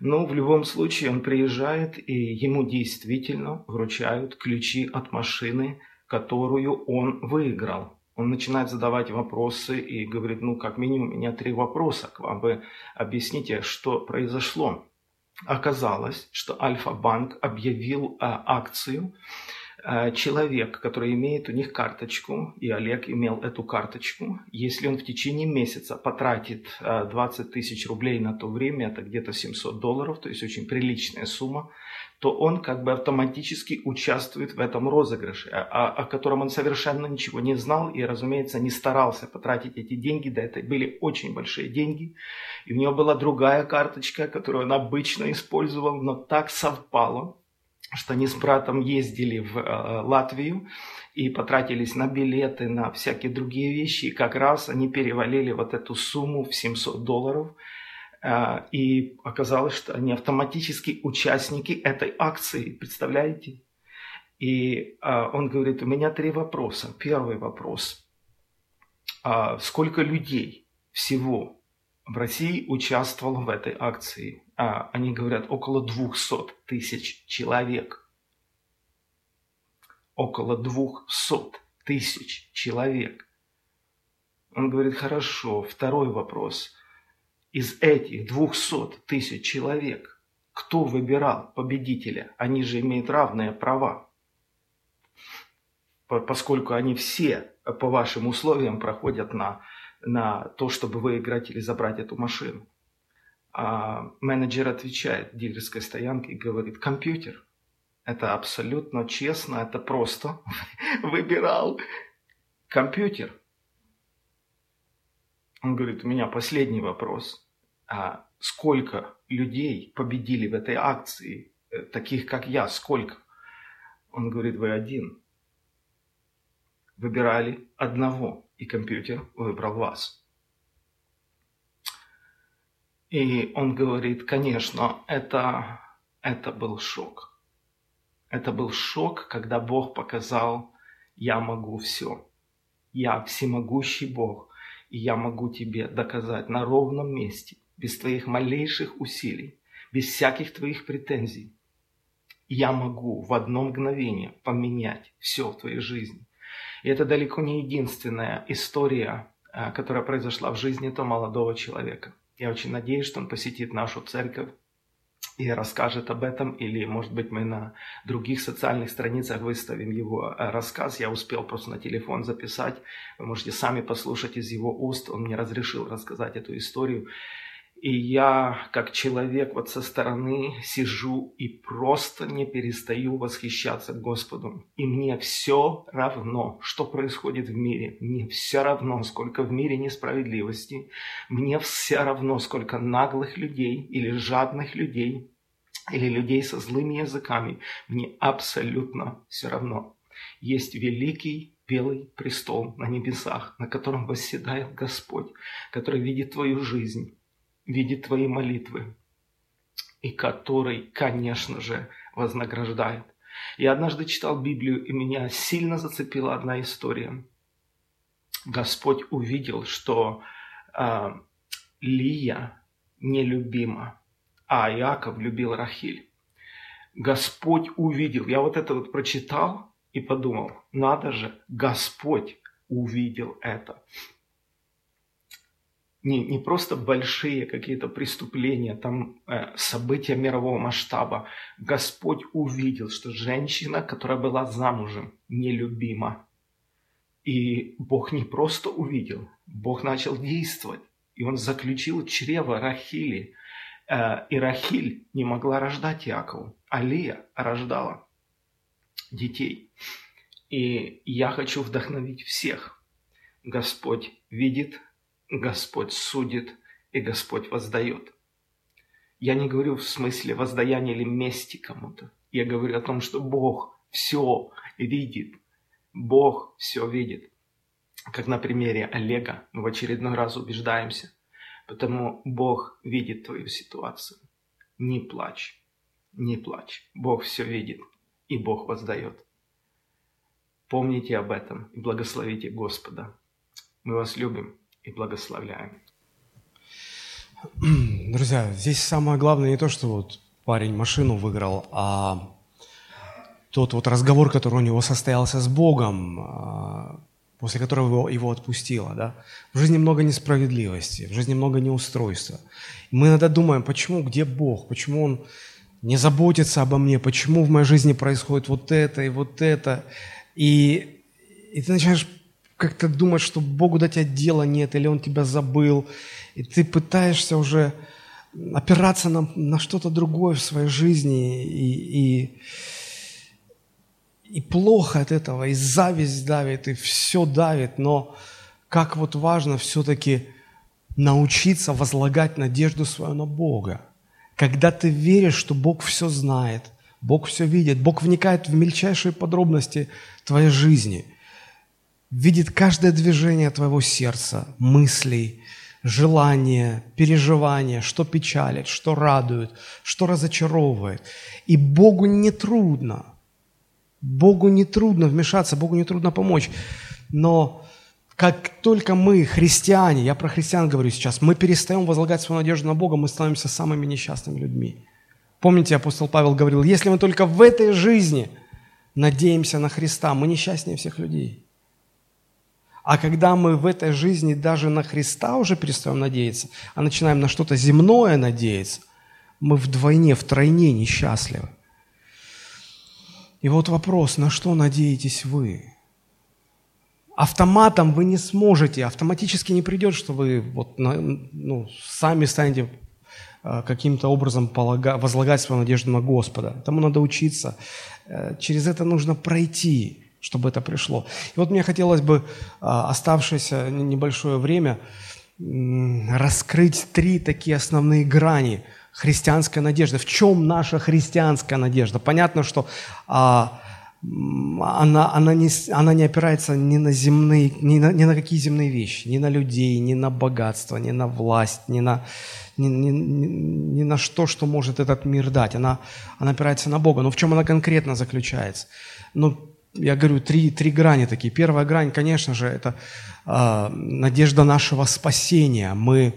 Но в любом случае он приезжает, и ему действительно вручают ключи от машины, которую он выиграл. Он начинает задавать вопросы и говорит, ну, как минимум, у меня три вопроса к вам. Вы объясните, что произошло. Оказалось, что Альфа-банк объявил э, акцию человек, который имеет у них карточку, и Олег имел эту карточку, если он в течение месяца потратит 20 э, тысяч рублей на то время, это где-то 700 долларов, то есть очень приличная сумма, то он как бы автоматически участвует в этом розыгрыше, о, о котором он совершенно ничего не знал и, разумеется, не старался потратить эти деньги, да это были очень большие деньги, и у него была другая карточка, которую он обычно использовал, но так совпало, что они с братом ездили в э, Латвию и потратились на билеты, на всякие другие вещи. И как раз они перевалили вот эту сумму в 700 долларов. Э, и оказалось, что они автоматически участники этой акции. Представляете? И э, он говорит, у меня три вопроса. Первый вопрос. Э, сколько людей всего в России участвовало в этой акции. А, они говорят, около 200 тысяч человек. Около 200 тысяч человек. Он говорит, хорошо, второй вопрос. Из этих 200 тысяч человек, кто выбирал победителя? Они же имеют равные права. Поскольку они все по вашим условиям проходят на на то, чтобы выиграть или забрать эту машину. А менеджер отвечает дилерской стоянке и говорит, компьютер. Это абсолютно честно, это просто. Выбирал компьютер. Он говорит, у меня последний вопрос. А сколько людей победили в этой акции, э, таких как я, сколько? Он говорит, вы один. Выбирали одного и компьютер выбрал вас. И он говорит, конечно, это, это был шок. Это был шок, когда Бог показал, я могу все. Я всемогущий Бог, и я могу тебе доказать на ровном месте, без твоих малейших усилий, без всяких твоих претензий. Я могу в одно мгновение поменять все в твоей жизни. И это далеко не единственная история, э, которая произошла в жизни этого молодого человека. Я очень надеюсь, что он посетит нашу церковь и расскажет об этом, или, может быть, мы на других социальных страницах выставим его э, рассказ. Я успел просто на телефон записать. Вы можете сами послушать из его уст. Он мне разрешил рассказать эту историю. И я, как человек вот со стороны, сижу и просто не перестаю восхищаться Господом. И мне все равно, что происходит в мире. Мне все равно, сколько в мире несправедливости. Мне все равно, сколько наглых людей или жадных людей, или людей со злыми языками. Мне абсолютно все равно. Есть великий белый престол на небесах, на котором восседает Господь, который видит твою жизнь видит твои молитвы и который, конечно же, вознаграждает. Я однажды читал Библию, и меня сильно зацепила одна история. Господь увидел, что э, Лия нелюбима, а Иаков любил Рахиль. Господь увидел. Я вот это вот прочитал и подумал, надо же, Господь увидел это не, не просто большие какие-то преступления, там э, события мирового масштаба. Господь увидел, что женщина, которая была замужем, нелюбима. И Бог не просто увидел, Бог начал действовать. И он заключил чрево Рахили. Э, и Рахиль не могла рождать Иакову, а Лия рождала детей. И я хочу вдохновить всех. Господь видит, Господь судит и Господь воздает. Я не говорю в смысле воздаяния или мести кому-то. Я говорю о том, что Бог все видит. Бог все видит. Как на примере Олега мы в очередной раз убеждаемся. Потому Бог видит твою ситуацию. Не плачь, не плачь. Бог все видит, и Бог воздает. Помните об этом и благословите Господа. Мы вас любим и благословляем. Друзья, здесь самое главное не то, что вот парень машину выиграл, а тот вот разговор, который у него состоялся с Богом, а, после которого его, его отпустила. Да? В жизни много несправедливости, в жизни много неустройства. Мы иногда думаем, почему, где Бог, почему Он не заботится обо мне, почему в моей жизни происходит вот это и вот это. И, и ты начинаешь как-то думать, что Богу до тебя дела нет, или Он тебя забыл, и ты пытаешься уже опираться на, на что-то другое в своей жизни, и, и, и плохо от этого, и зависть давит, и все давит, но как вот важно все-таки научиться возлагать надежду свою на Бога. Когда ты веришь, что Бог все знает, Бог все видит, Бог вникает в мельчайшие подробности твоей жизни – видит каждое движение твоего сердца, мыслей, желания, переживания, что печалит, что радует, что разочаровывает. И Богу не трудно. Богу не трудно вмешаться, Богу не трудно помочь. Но как только мы, христиане, я про христиан говорю сейчас, мы перестаем возлагать свою надежду на Бога, мы становимся самыми несчастными людьми. Помните, апостол Павел говорил, если мы только в этой жизни надеемся на Христа, мы несчастнее всех людей. А когда мы в этой жизни даже на Христа уже перестаем надеяться, а начинаем на что-то земное надеяться, мы вдвойне, втройне несчастливы. И вот вопрос, на что надеетесь вы? Автоматом вы не сможете, автоматически не придет, что вы вот, ну, сами станете э, каким-то образом возлагать свою надежду на Господа. Тому надо учиться. Э, через это нужно пройти чтобы это пришло. И вот мне хотелось бы а, оставшееся небольшое время раскрыть три такие основные грани христианской надежды. В чем наша христианская надежда? Понятно, что а, она, она, не, она не опирается ни на земные, ни на, ни на какие земные вещи, ни на людей, ни на богатство, ни на власть, ни на, ни, ни, ни на что, что может этот мир дать. Она, она опирается на Бога. Но в чем она конкретно заключается? Ну, я говорю, три, три грани такие. Первая грань, конечно же, это э, надежда нашего спасения. Мы,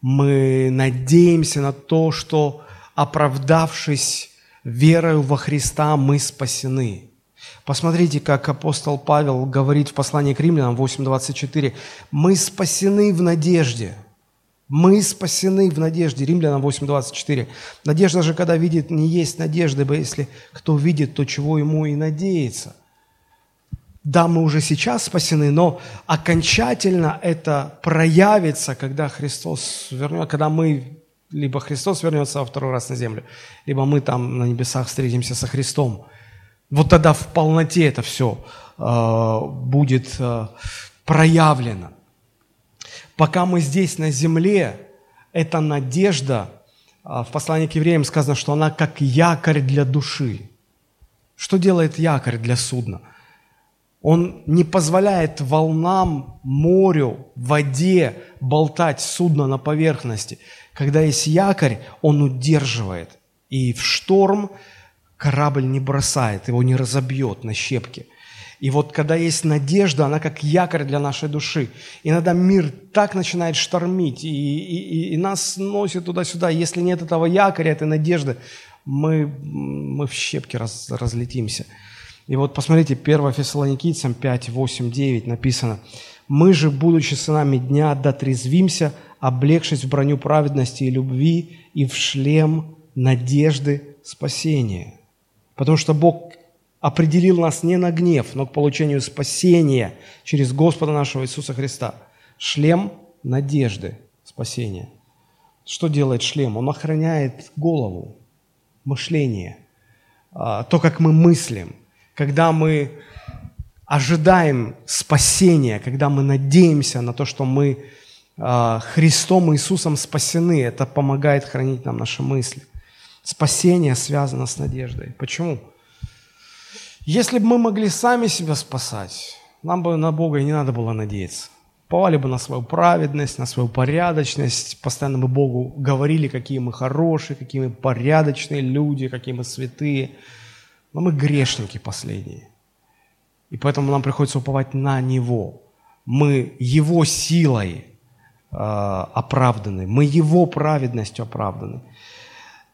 мы надеемся на то, что оправдавшись верою во Христа, мы спасены. Посмотрите, как апостол Павел говорит в послании к римлянам 8.24. «Мы спасены в надежде». Мы спасены в надежде. Римлянам 8.24. Надежда же, когда видит, не есть надежды, ибо если кто видит, то чего ему и надеется. Да, мы уже сейчас спасены, но окончательно это проявится, когда Христос вернется, когда мы, либо Христос вернется во второй раз на землю, либо мы там на небесах встретимся со Христом. Вот тогда в полноте это все э, будет э, проявлено. Пока мы здесь на земле, эта надежда, а, в послании к евреям сказано, что она как якорь для души. Что делает якорь для судна? Он не позволяет волнам, морю, воде болтать судно на поверхности. Когда есть якорь, он удерживает. И в шторм корабль не бросает, его не разобьет на щепки. И вот когда есть надежда, она как якорь для нашей души. Иногда мир так начинает штормить, и, и, и нас носит туда-сюда. Если нет этого якоря, этой надежды, мы, мы в щепки раз, разлетимся. И вот посмотрите, 1 Фессалоникийцам 5, 8, 9 написано. «Мы же, будучи сынами дня, дотрезвимся, облегшись в броню праведности и любви и в шлем надежды спасения». Потому что Бог определил нас не на гнев, но к получению спасения через Господа нашего Иисуса Христа. Шлем надежды спасения. Что делает шлем? Он охраняет голову, мышление, а, то, как мы мыслим. Когда мы ожидаем спасения, когда мы надеемся на то, что мы а, Христом Иисусом спасены, это помогает хранить нам наши мысли. Спасение связано с надеждой. Почему? Если бы мы могли сами себя спасать, нам бы на Бога и не надо было надеяться. Повали бы на свою праведность, на свою порядочность, постоянно бы Богу говорили, какие мы хорошие, какие мы порядочные люди, какие мы святые. Но мы грешники последние. И поэтому нам приходится уповать на Него. Мы Его силой э, оправданы, мы Его праведностью оправданы.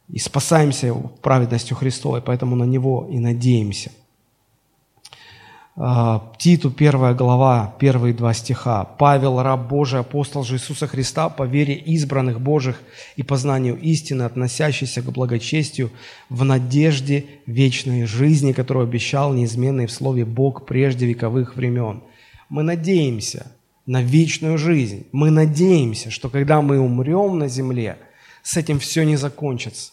И спасаемся праведностью Христовой, поэтому на Него и надеемся. А, Титу, первая глава, первые два стиха. «Павел, раб Божий, апостол же Иисуса Христа, по вере избранных Божьих и познанию истины, относящейся к благочестию, в надежде вечной жизни, которую обещал неизменный в слове Бог прежде вековых времен». Мы надеемся на вечную жизнь. Мы надеемся, что когда мы умрем на земле, с этим все не закончится.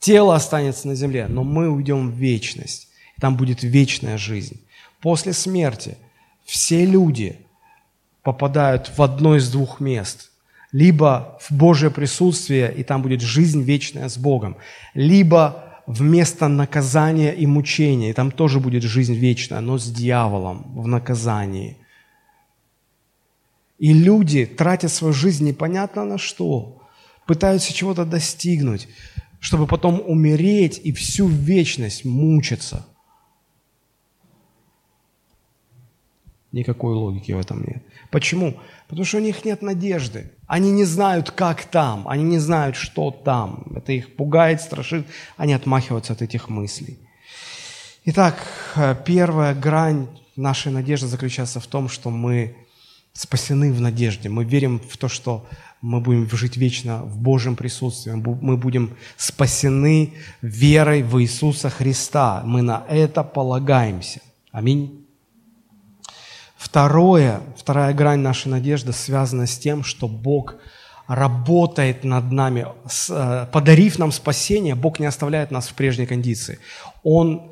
Тело останется на земле, но мы уйдем в вечность. Там будет вечная жизнь. После смерти все люди попадают в одно из двух мест. Либо в Божье присутствие, и там будет жизнь вечная с Богом, либо в место наказания и мучения, и там тоже будет жизнь вечная, но с дьяволом в наказании. И люди тратят свою жизнь непонятно на что, пытаются чего-то достигнуть, чтобы потом умереть и всю вечность мучиться. Никакой логики в этом нет. Почему? Потому что у них нет надежды. Они не знают, как там, они не знают, что там. Это их пугает, страшит, они отмахиваются от этих мыслей. Итак, первая грань нашей надежды заключается в том, что мы спасены в надежде. Мы верим в то, что мы будем жить вечно в Божьем присутствии. Мы будем спасены верой в Иисуса Христа. Мы на это полагаемся. Аминь. Второе, вторая грань нашей надежды связана с тем, что Бог работает над нами, э, подарив нам спасение, Бог не оставляет нас в прежней кондиции. Он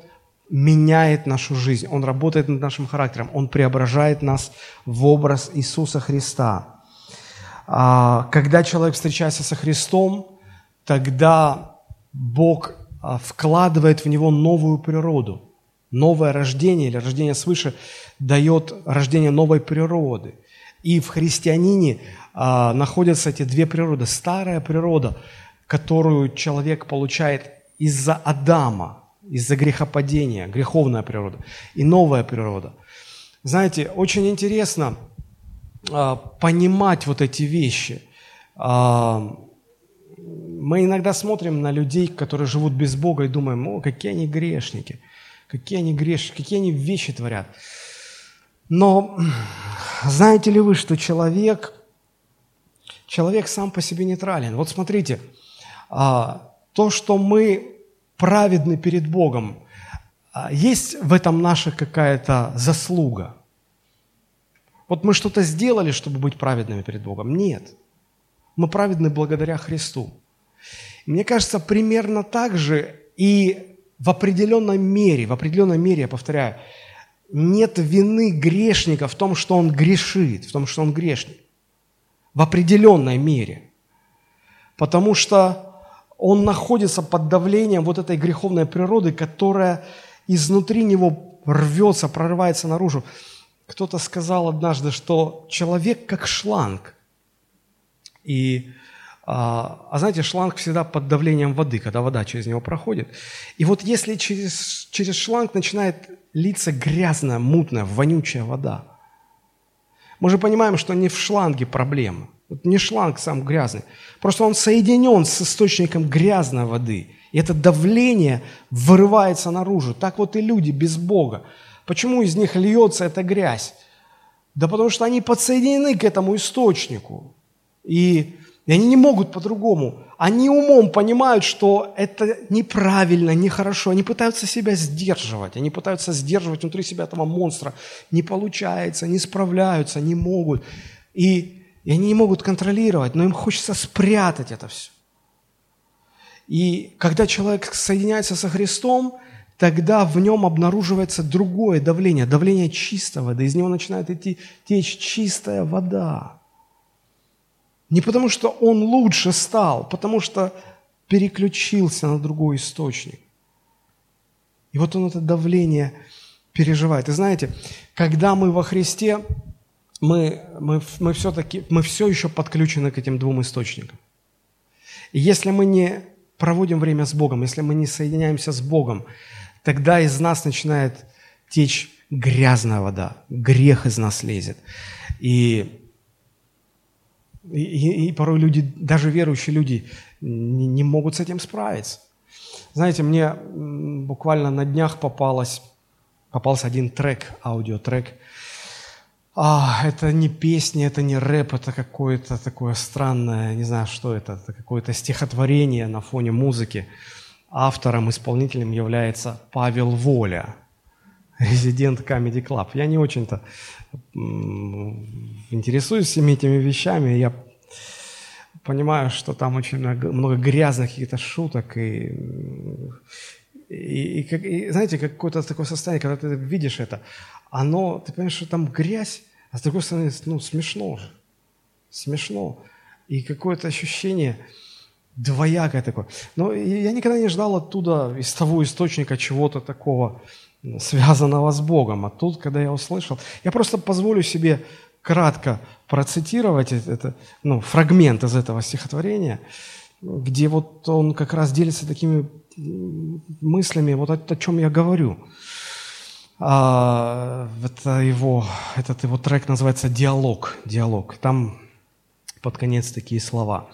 меняет нашу жизнь, Он работает над нашим характером, Он преображает нас в образ Иисуса Христа. А, когда человек встречается со Христом, тогда Бог а, вкладывает в него новую природу – Новое рождение или рождение свыше дает рождение новой природы. И в христианине а, находятся эти две природы. Старая природа, которую человек получает из-за Адама, из-за грехопадения, греховная природа, и новая природа. Знаете, очень интересно а, понимать вот эти вещи. А, мы иногда смотрим на людей, которые живут без Бога, и думаем, о, какие они грешники – какие они грешат, какие они вещи творят. Но знаете ли вы, что человек, человек сам по себе нейтрален? Вот смотрите, а, то, что мы праведны перед Богом, а, есть в этом наша какая-то заслуга? Вот мы что-то сделали, чтобы быть праведными перед Богом? Нет. Мы праведны благодаря Христу. Мне кажется, примерно так же и в определенной мере, в определенной мере, я повторяю, нет вины грешника в том, что он грешит, в том, что он грешник. В определенной мере. Потому что он находится под давлением вот этой греховной природы, которая изнутри него рвется, прорывается наружу. Кто-то сказал однажды, что человек как шланг. И а, а знаете, шланг всегда под давлением воды, когда вода через него проходит. И вот если через, через шланг начинает литься грязная, мутная, вонючая вода, мы же понимаем, что не в шланге проблема. Вот не шланг сам грязный. Просто он соединен с источником грязной воды. И это давление вырывается наружу. Так вот и люди без Бога. Почему из них льется эта грязь? Да потому что они подсоединены к этому источнику. И и они не могут по-другому. Они умом понимают, что это неправильно, нехорошо. Они пытаются себя сдерживать. Они пытаются сдерживать внутри себя этого монстра. Не получается, не справляются, не могут. И, и они не могут контролировать, но им хочется спрятать это все. И когда человек соединяется со Христом, тогда в нем обнаруживается другое давление, давление чистой воды. Из него начинает идти течь чистая вода. Не потому, что он лучше стал, потому что переключился на другой источник. И вот он это давление переживает. И знаете, когда мы во Христе, мы, мы, мы все-таки, мы все еще подключены к этим двум источникам. И если мы не проводим время с Богом, если мы не соединяемся с Богом, тогда из нас начинает течь грязная вода, грех из нас лезет. И и, и порой люди, даже верующие люди, не, не могут с этим справиться. Знаете, мне буквально на днях попалась попался один трек, аудиотрек. А, это не песня, это не рэп, это какое-то такое странное, не знаю, что это, это какое-то стихотворение на фоне музыки. Автором, исполнителем является Павел Воля, резидент Comedy Club. Я не очень-то интересуюсь всеми этими вещами, я понимаю, что там очень много, много грязных каких-то шуток и, и, и, и знаете, какое-то такое состояние, когда ты видишь это, оно, ты понимаешь, что там грязь, а с другой стороны, ну, смешно же, смешно. И какое-то ощущение двоякое такое. Но я никогда не ждал оттуда, из того источника чего-то такого, связанного с Богом. А тут, когда я услышал, я просто позволю себе кратко процитировать это, ну, фрагмент из этого стихотворения, где вот он как раз делится такими мыслями, вот о, о чем я говорю. А, это его, этот его трек называется «Диалог». «Диалог». Там под конец такие слова.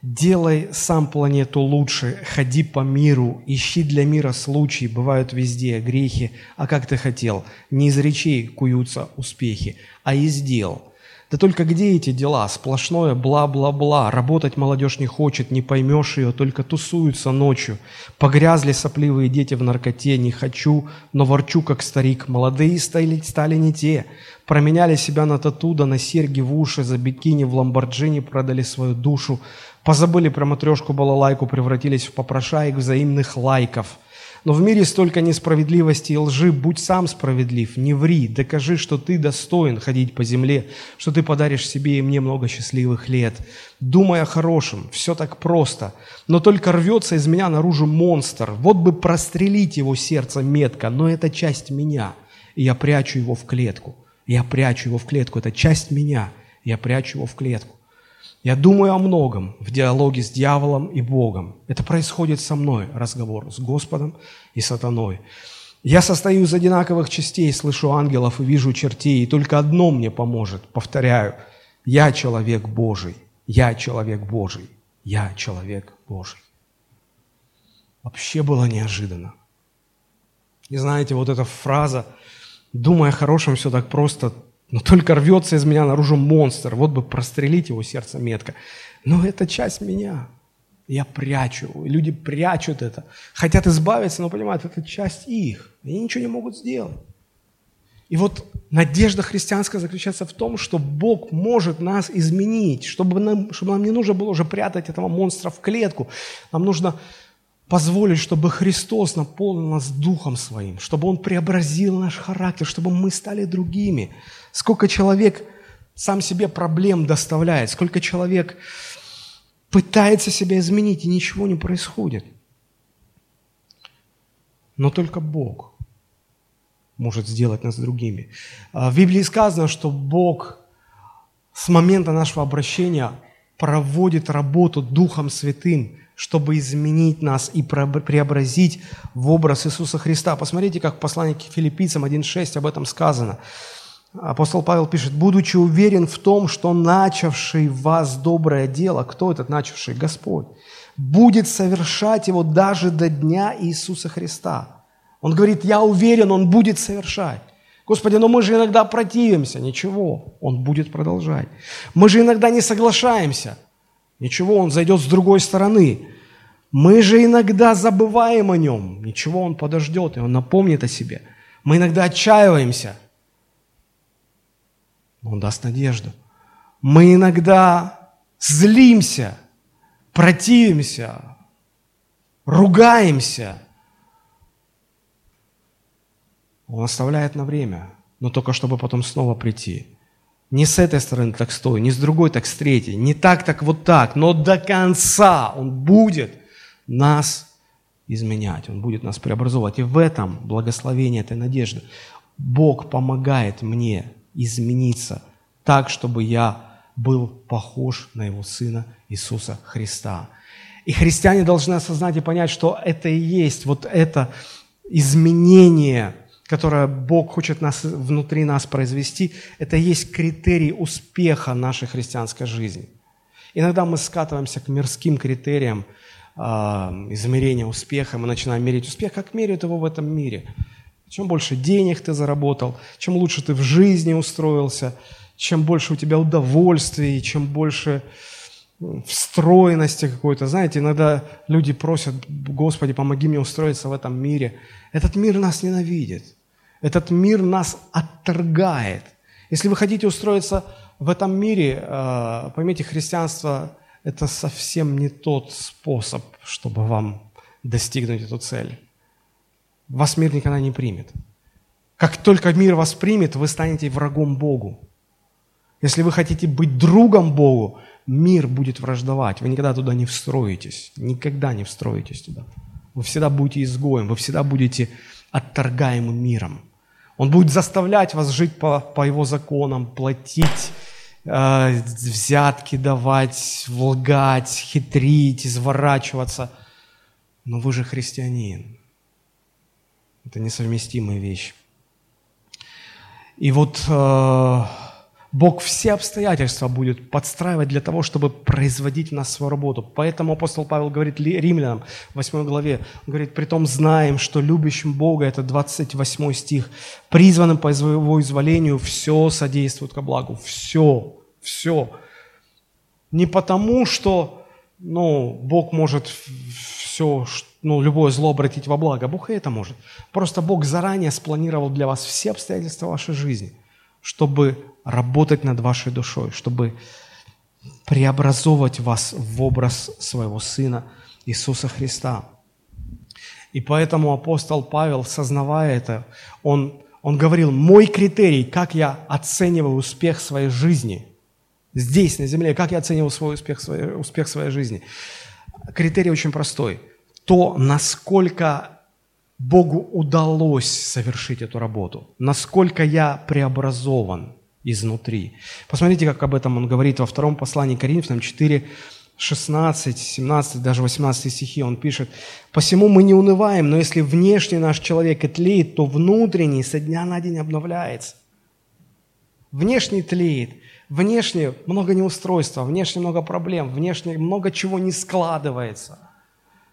Делай сам планету лучше, ходи по миру, ищи для мира случаи, бывают везде грехи, а как ты хотел, не из речей куются успехи, а из дел. Да только где эти дела? Сплошное бла-бла-бла. Работать молодежь не хочет, не поймешь ее, только тусуются ночью. Погрязли сопливые дети в наркоте, не хочу, но ворчу, как старик. Молодые стали, стали не те. Променяли себя на тату, да на серьги в уши, за бикини в ламборджини продали свою душу. Позабыли про матрешку-балалайку, превратились в попрошаек взаимных лайков – но в мире столько несправедливости и лжи. Будь сам справедлив, не ври, докажи, что ты достоин ходить по земле, что ты подаришь себе и мне много счастливых лет. Думай о хорошем, все так просто. Но только рвется из меня наружу монстр. Вот бы прострелить его сердце метко, но это часть меня, и я прячу его в клетку. Я прячу его в клетку, это часть меня, я прячу его в клетку. Я думаю о многом в диалоге с дьяволом и Богом. Это происходит со мной, разговор с Господом и сатаной. Я состою из одинаковых частей, слышу ангелов и вижу чертей, и только одно мне поможет. Повторяю, я человек Божий, я человек Божий, я человек Божий. Вообще было неожиданно. И знаете, вот эта фраза, думая о хорошем, все так просто, но только рвется из меня наружу монстр. Вот бы прострелить его сердце метко. Но это часть меня. Я прячу. Люди прячут это. Хотят избавиться, но понимают, это часть их. Они ничего не могут сделать. И вот надежда христианская заключается в том, что Бог может нас изменить, чтобы нам, чтобы нам не нужно было уже прятать этого монстра в клетку. Нам нужно позволить, чтобы Христос наполнил нас Духом Своим, чтобы Он преобразил наш характер, чтобы мы стали другими. Сколько человек сам себе проблем доставляет, сколько человек пытается себя изменить, и ничего не происходит. Но только Бог может сделать нас другими. А в Библии сказано, что Бог с момента нашего обращения проводит работу Духом Святым, чтобы изменить нас и преобразить в образ Иисуса Христа. Посмотрите, как в послании к филиппийцам 1.6 об этом сказано. Апостол Павел пишет, «Будучи уверен в том, что начавший в вас доброе дело, кто этот начавший? Господь, будет совершать его даже до дня Иисуса Христа». Он говорит, я уверен, он будет совершать. Господи, но мы же иногда противимся. Ничего, он будет продолжать. Мы же иногда не соглашаемся. Ничего, он зайдет с другой стороны. Мы же иногда забываем о нем. Ничего, он подождет, и он напомнит о себе. Мы иногда отчаиваемся – он даст надежду. Мы иногда злимся, противимся, ругаемся. Он оставляет на время, но только чтобы потом снова прийти. Не с этой стороны так стой, не с другой так с третьей, не так так вот так, но до конца Он будет нас изменять, Он будет нас преобразовывать. И в этом благословение этой надежды. Бог помогает мне измениться так, чтобы я был похож на Его Сына Иисуса Христа. И христиане должны осознать и понять, что это и есть вот это изменение, которое Бог хочет нас, внутри нас произвести, это есть критерий успеха нашей христианской жизни. Иногда мы скатываемся к мирским критериям э, измерения успеха, мы начинаем мерить успех, как меряют его в этом мире – чем больше денег ты заработал, чем лучше ты в жизни устроился, чем больше у тебя удовольствий, чем больше встроенности какой-то. Знаете, иногда люди просят, Господи, помоги мне устроиться в этом мире. Этот мир нас ненавидит. Этот мир нас отторгает. Если вы хотите устроиться в этом мире, э, поймите, христианство – это совсем не тот способ, чтобы вам достигнуть эту цель. Вас мир никогда не примет. Как только мир вас примет, вы станете врагом Богу. Если вы хотите быть другом Богу, мир будет враждовать. Вы никогда туда не встроитесь. Никогда не встроитесь туда. Вы всегда будете изгоем, вы всегда будете отторгаемым миром. Он будет заставлять вас жить по, по его законам, платить э, взятки давать, лгать, хитрить, изворачиваться. Но вы же христианин. Это несовместимые вещи. И вот э, Бог все обстоятельства будет подстраивать для того, чтобы производить в нас свою работу. Поэтому апостол Павел говорит римлянам в 8 главе, он говорит, «Притом знаем, что любящим Бога, это 28 стих, призванным по его изволению все содействует ко благу». Все, все. Не потому, что ну, Бог может все, ну, любое зло обратить во благо. Бог и это может. Просто Бог заранее спланировал для вас все обстоятельства вашей жизни, чтобы работать над вашей душой, чтобы преобразовывать вас в образ своего Сына Иисуса Христа. И поэтому апостол Павел, сознавая это, он, он говорил, мой критерий, как я оцениваю успех своей жизни, здесь, на земле, как я оцениваю свой успех, свой, успех своей жизни. Критерий очень простой. То, насколько Богу удалось совершить эту работу, насколько я преобразован – изнутри. Посмотрите, как об этом он говорит во втором послании Коринфянам 4, 16, 17, даже 18 стихи он пишет, «Посему мы не унываем, но если внешний наш человек и тлеет, то внутренний со дня на день обновляется». Внешний тлеет, внешне много неустройства, внешне много проблем, внешне много чего не складывается.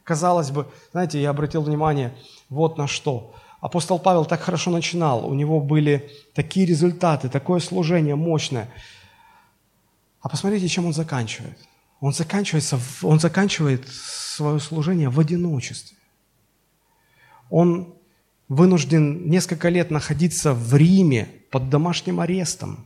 Казалось бы, знаете, я обратил внимание вот на что – Апостол Павел так хорошо начинал, у него были такие результаты, такое служение мощное. А посмотрите, чем он заканчивает. Он, заканчивается, он заканчивает свое служение в одиночестве. Он вынужден несколько лет находиться в Риме под домашним арестом.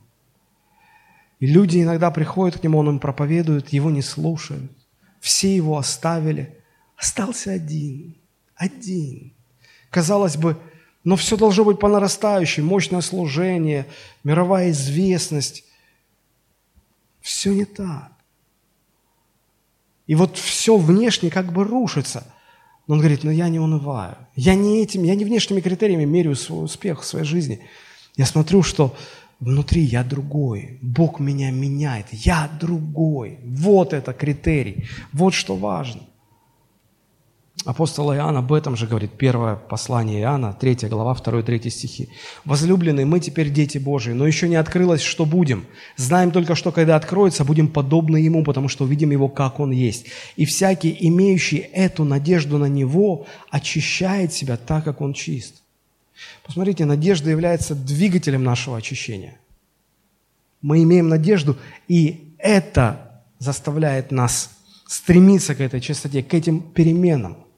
И люди иногда приходят к нему, он им проповедует, его не слушают. Все его оставили. Остался один. Один. Казалось бы, но все должно быть по нарастающей, мощное служение, мировая известность. Все не так. И вот все внешне как бы рушится. Но он говорит, но я не унываю. Я не этим, я не внешними критериями меряю свой успех в своей жизни. Я смотрю, что внутри я другой. Бог меня меняет. Я другой. Вот это критерий. Вот что важно. Апостол Иоанн об этом же говорит, первое послание Иоанна, 3 глава, 2-3 стихи. «Возлюбленные, мы теперь дети Божии, но еще не открылось, что будем. Знаем только, что когда откроется, будем подобны Ему, потому что увидим Его, как Он есть. И всякий, имеющий эту надежду на Него, очищает себя так, как Он чист». Посмотрите, надежда является двигателем нашего очищения. Мы имеем надежду, и это заставляет нас стремиться к этой чистоте, к этим переменам –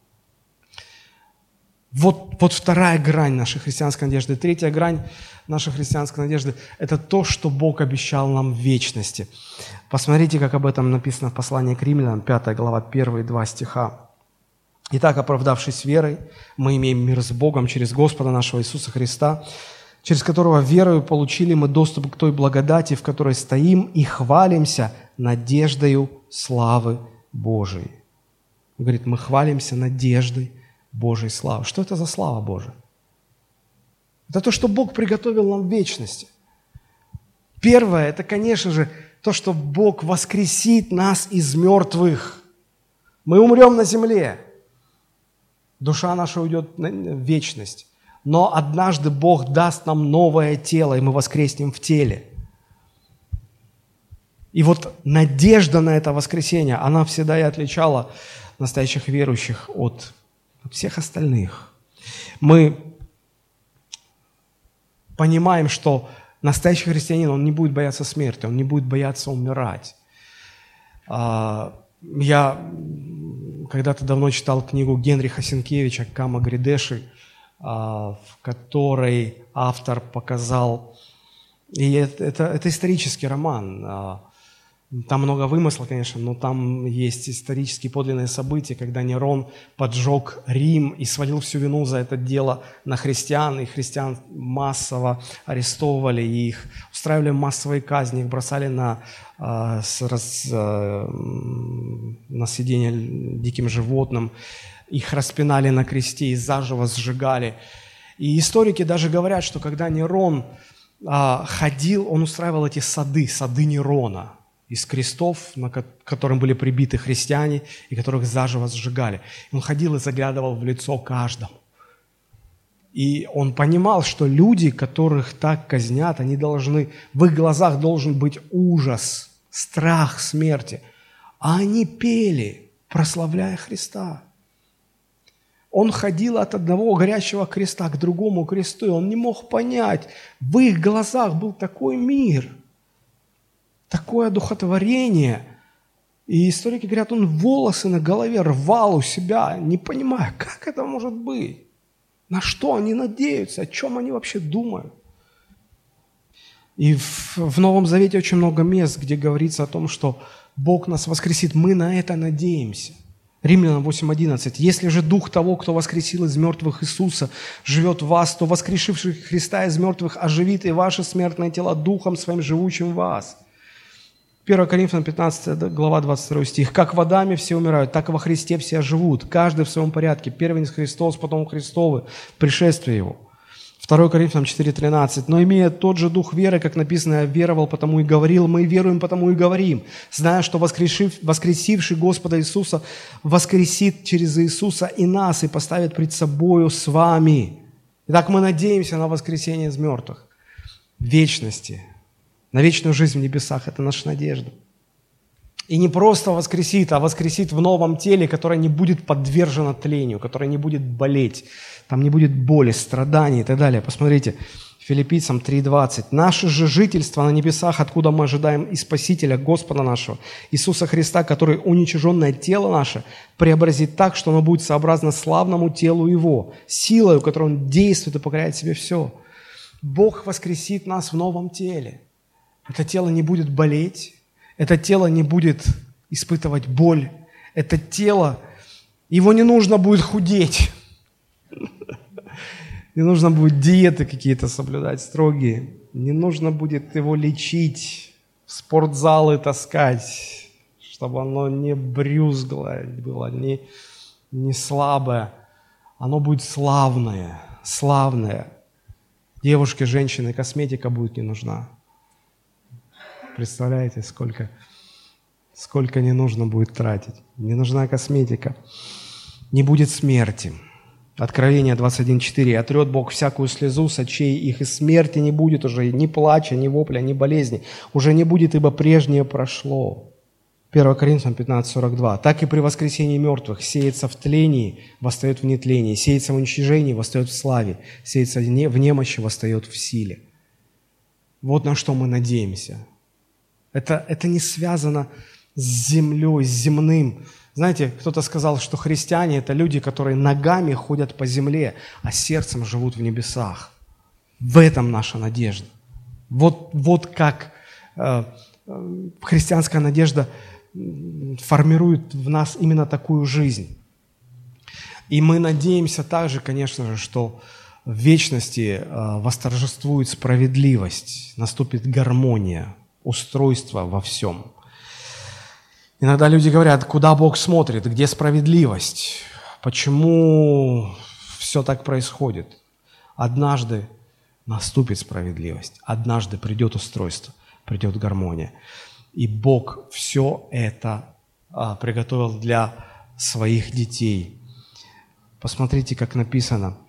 вот, вот вторая грань нашей христианской надежды. Третья грань нашей христианской надежды – это то, что Бог обещал нам в вечности. Посмотрите, как об этом написано в послании к римлянам, 5 глава, 1 и 2 стиха. «Итак, оправдавшись верой, мы имеем мир с Богом через Господа нашего Иисуса Христа, через которого верою получили мы доступ к той благодати, в которой стоим и хвалимся надеждою славы Божией». Он говорит, мы хвалимся надеждой Божьей славы. Что это за слава Божия? Это то, что Бог приготовил нам в вечности. Первое, это, конечно же, то, что Бог воскресит нас из мертвых. Мы умрем на земле. Душа наша уйдет в вечность. Но однажды Бог даст нам новое тело, и мы воскреснем в теле. И вот надежда на это воскресение, она всегда и отличала настоящих верующих от всех остальных. Мы понимаем, что настоящий христианин, он не будет бояться смерти, он не будет бояться умирать. А, я когда-то давно читал книгу Генриха Сенкевича «Кама Гридеши», а, в которой автор показал, и это, это, это исторический роман, а, там много вымысла, конечно, но там есть исторические подлинные события, когда Нерон поджег Рим и свалил всю вину за это дело на христиан, и христиан массово арестовывали, и их устраивали массовые казни, их бросали на, э, э, на съедение диким животным, их распинали на кресте и заживо сжигали. И историки даже говорят, что когда Нерон э, ходил, он устраивал эти сады, сады Нерона – из крестов, на которым были прибиты христиане и которых заживо сжигали. Он ходил и заглядывал в лицо каждому. И он понимал, что люди, которых так казнят, они должны, в их глазах должен быть ужас, страх смерти. А они пели, прославляя Христа. Он ходил от одного горящего креста к другому кресту, и он не мог понять, в их глазах был такой мир – такое духотворение. И историки говорят, он волосы на голове рвал у себя, не понимая, как это может быть. На что они надеются, о чем они вообще думают. И в, в Новом Завете очень много мест, где говорится о том, что Бог нас воскресит. Мы на это надеемся. Римлянам 8.11. «Если же Дух того, кто воскресил из мертвых Иисуса, живет в вас, то воскрешивший Христа из мертвых оживит и ваши смертные тела Духом Своим живучим в вас». 1 Коринфянам 15 глава 22 стих. «Как водами все умирают, так и во Христе все живут, каждый в своем порядке. Первенец Христос, потом Христовы, пришествие Его». 2 Коринфянам 4.13. «Но имея тот же дух веры, как написано, я веровал, потому и говорил, мы веруем, потому и говорим, зная, что воскрешив, воскресивший Господа Иисуса воскресит через Иисуса и нас, и поставит пред собою с вами». Итак, мы надеемся на воскресение из мертвых вечности, на вечную жизнь в небесах. Это наша надежда. И не просто воскресит, а воскресит в новом теле, которое не будет подвержено тлению, которое не будет болеть, там не будет боли, страданий и так далее. Посмотрите, Филиппийцам 3.20. «Наше же жительство на небесах, откуда мы ожидаем и Спасителя, Господа нашего, Иисуса Христа, который уничиженное тело наше преобразит так, что оно будет сообразно славному телу Его, силой, которой Он действует и покоряет себе все». Бог воскресит нас в новом теле – это тело не будет болеть, это тело не будет испытывать боль, это тело, его не нужно будет худеть, не нужно будет диеты какие-то соблюдать строгие, не нужно будет его лечить, в спортзалы таскать, чтобы оно не брюзглое было, не, не слабое. Оно будет славное, славное. Девушке, женщине косметика будет не нужна. Представляете, сколько, сколько не нужно будет тратить. Не нужна косметика. Не будет смерти. Откровение 21.4. «Отрет Бог всякую слезу с очей их, и смерти не будет уже, ни плача, ни вопля, ни болезни. Уже не будет, ибо прежнее прошло». 1 Коринфянам 15.42. «Так и при воскресении мертвых сеется в тлении, восстает в нетлении, сеется в уничижении, восстает в славе, сеется в немощи, восстает в силе». Вот на что мы надеемся. Это, это не связано с землей, с земным. Знаете, кто-то сказал, что христиане – это люди, которые ногами ходят по земле, а сердцем живут в небесах. В этом наша надежда. Вот, вот как э, э христианская надежда формирует в нас именно такую жизнь. И мы надеемся также, конечно же, что в вечности э, восторжествует справедливость, наступит гармония, устройство во всем. Иногда люди говорят, куда Бог смотрит, где справедливость, почему все так происходит. Однажды наступит справедливость, однажды придет устройство, придет гармония. И Бог все это а, приготовил для своих детей. Посмотрите, как написано –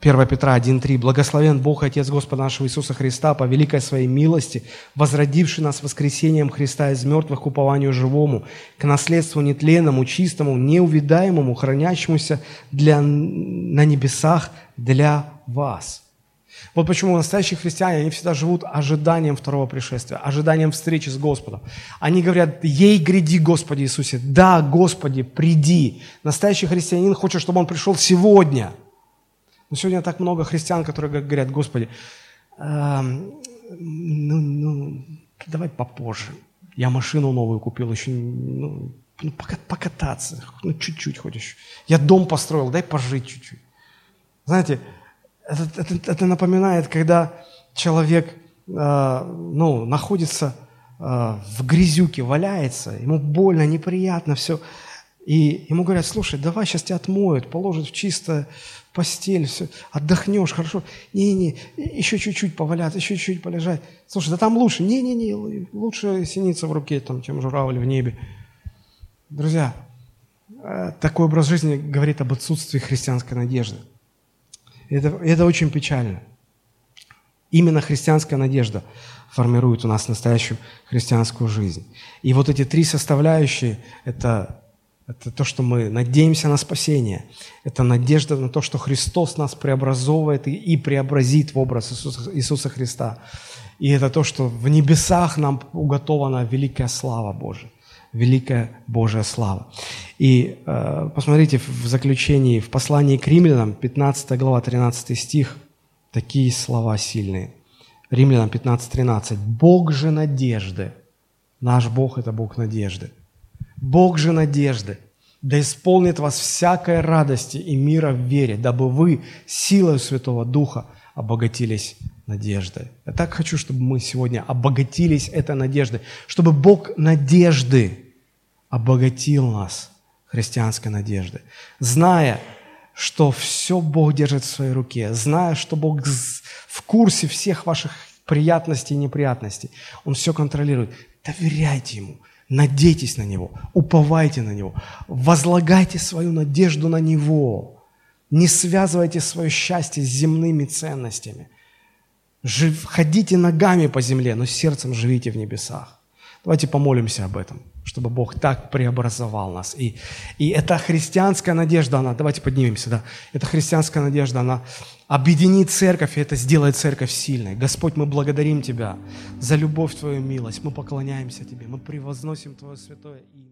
1 Петра 1.3. «Благословен Бог, Отец Господа нашего Иисуса Христа, по великой Своей милости, возродивший нас воскресением Христа из мертвых к упованию живому, к наследству нетленному, чистому, неувидаемому, хранящемуся для, на небесах для вас». Вот почему настоящие христиане, они всегда живут ожиданием второго пришествия, ожиданием встречи с Господом. Они говорят, ей гряди, Господи Иисусе. Да, Господи, приди. Настоящий христианин хочет, чтобы он пришел сегодня. Но сегодня так много христиан, которые говорят, Господи, э, ну, ну, давай попозже. Я машину новую купил, еще ну, ну, покататься, ну, чуть-чуть хочешь. Я дом построил, дай пожить чуть-чуть. Знаете, это, это, это напоминает, когда человек э, ну, находится э, в грязюке, валяется, ему больно, неприятно все. И ему говорят, слушай, давай сейчас тебя отмоют, положат в чистое постель, все, отдохнешь, хорошо. Не-не, еще чуть-чуть поваляться, еще чуть-чуть полежать. Слушай, да там лучше. Не-не-не, лучше синица в руке, там, чем журавль в небе. Друзья, э, такой образ жизни говорит об отсутствии христианской надежды. Это, это очень печально. Именно христианская надежда формирует у нас настоящую христианскую жизнь. И вот эти три составляющие – это, это то, что мы надеемся на спасение, это надежда на то, что Христос нас преобразовывает и, преобразит в образ Иисуса, Иисуса Христа. И это то, что в небесах нам уготована великая слава Божия великая Божья слава. И э, посмотрите в заключении, в послании к римлянам, 15 глава, 13 стих, такие слова сильные. Римлянам 15, 13. «Бог же надежды». Наш Бог – это Бог надежды. «Бог же надежды, да исполнит вас всякой радости и мира в вере, дабы вы силой Святого Духа обогатились надеждой. Я так хочу, чтобы мы сегодня обогатились этой надеждой, чтобы Бог надежды обогатил нас христианской надеждой, зная, что все Бог держит в своей руке, зная, что Бог в курсе всех ваших приятностей и неприятностей. Он все контролирует. Доверяйте Ему, надейтесь на Него, уповайте на Него, возлагайте свою надежду на Него. Не связывайте свое счастье с земными ценностями. Жив, ходите ногами по земле, но сердцем живите в небесах. Давайте помолимся об этом чтобы Бог так преобразовал нас. И, и эта христианская надежда, она, давайте поднимемся, да, эта христианская надежда, она объединит церковь, и это сделает церковь сильной. Господь, мы благодарим Тебя за любовь Твою, милость, мы поклоняемся Тебе, мы превозносим Твое святое имя.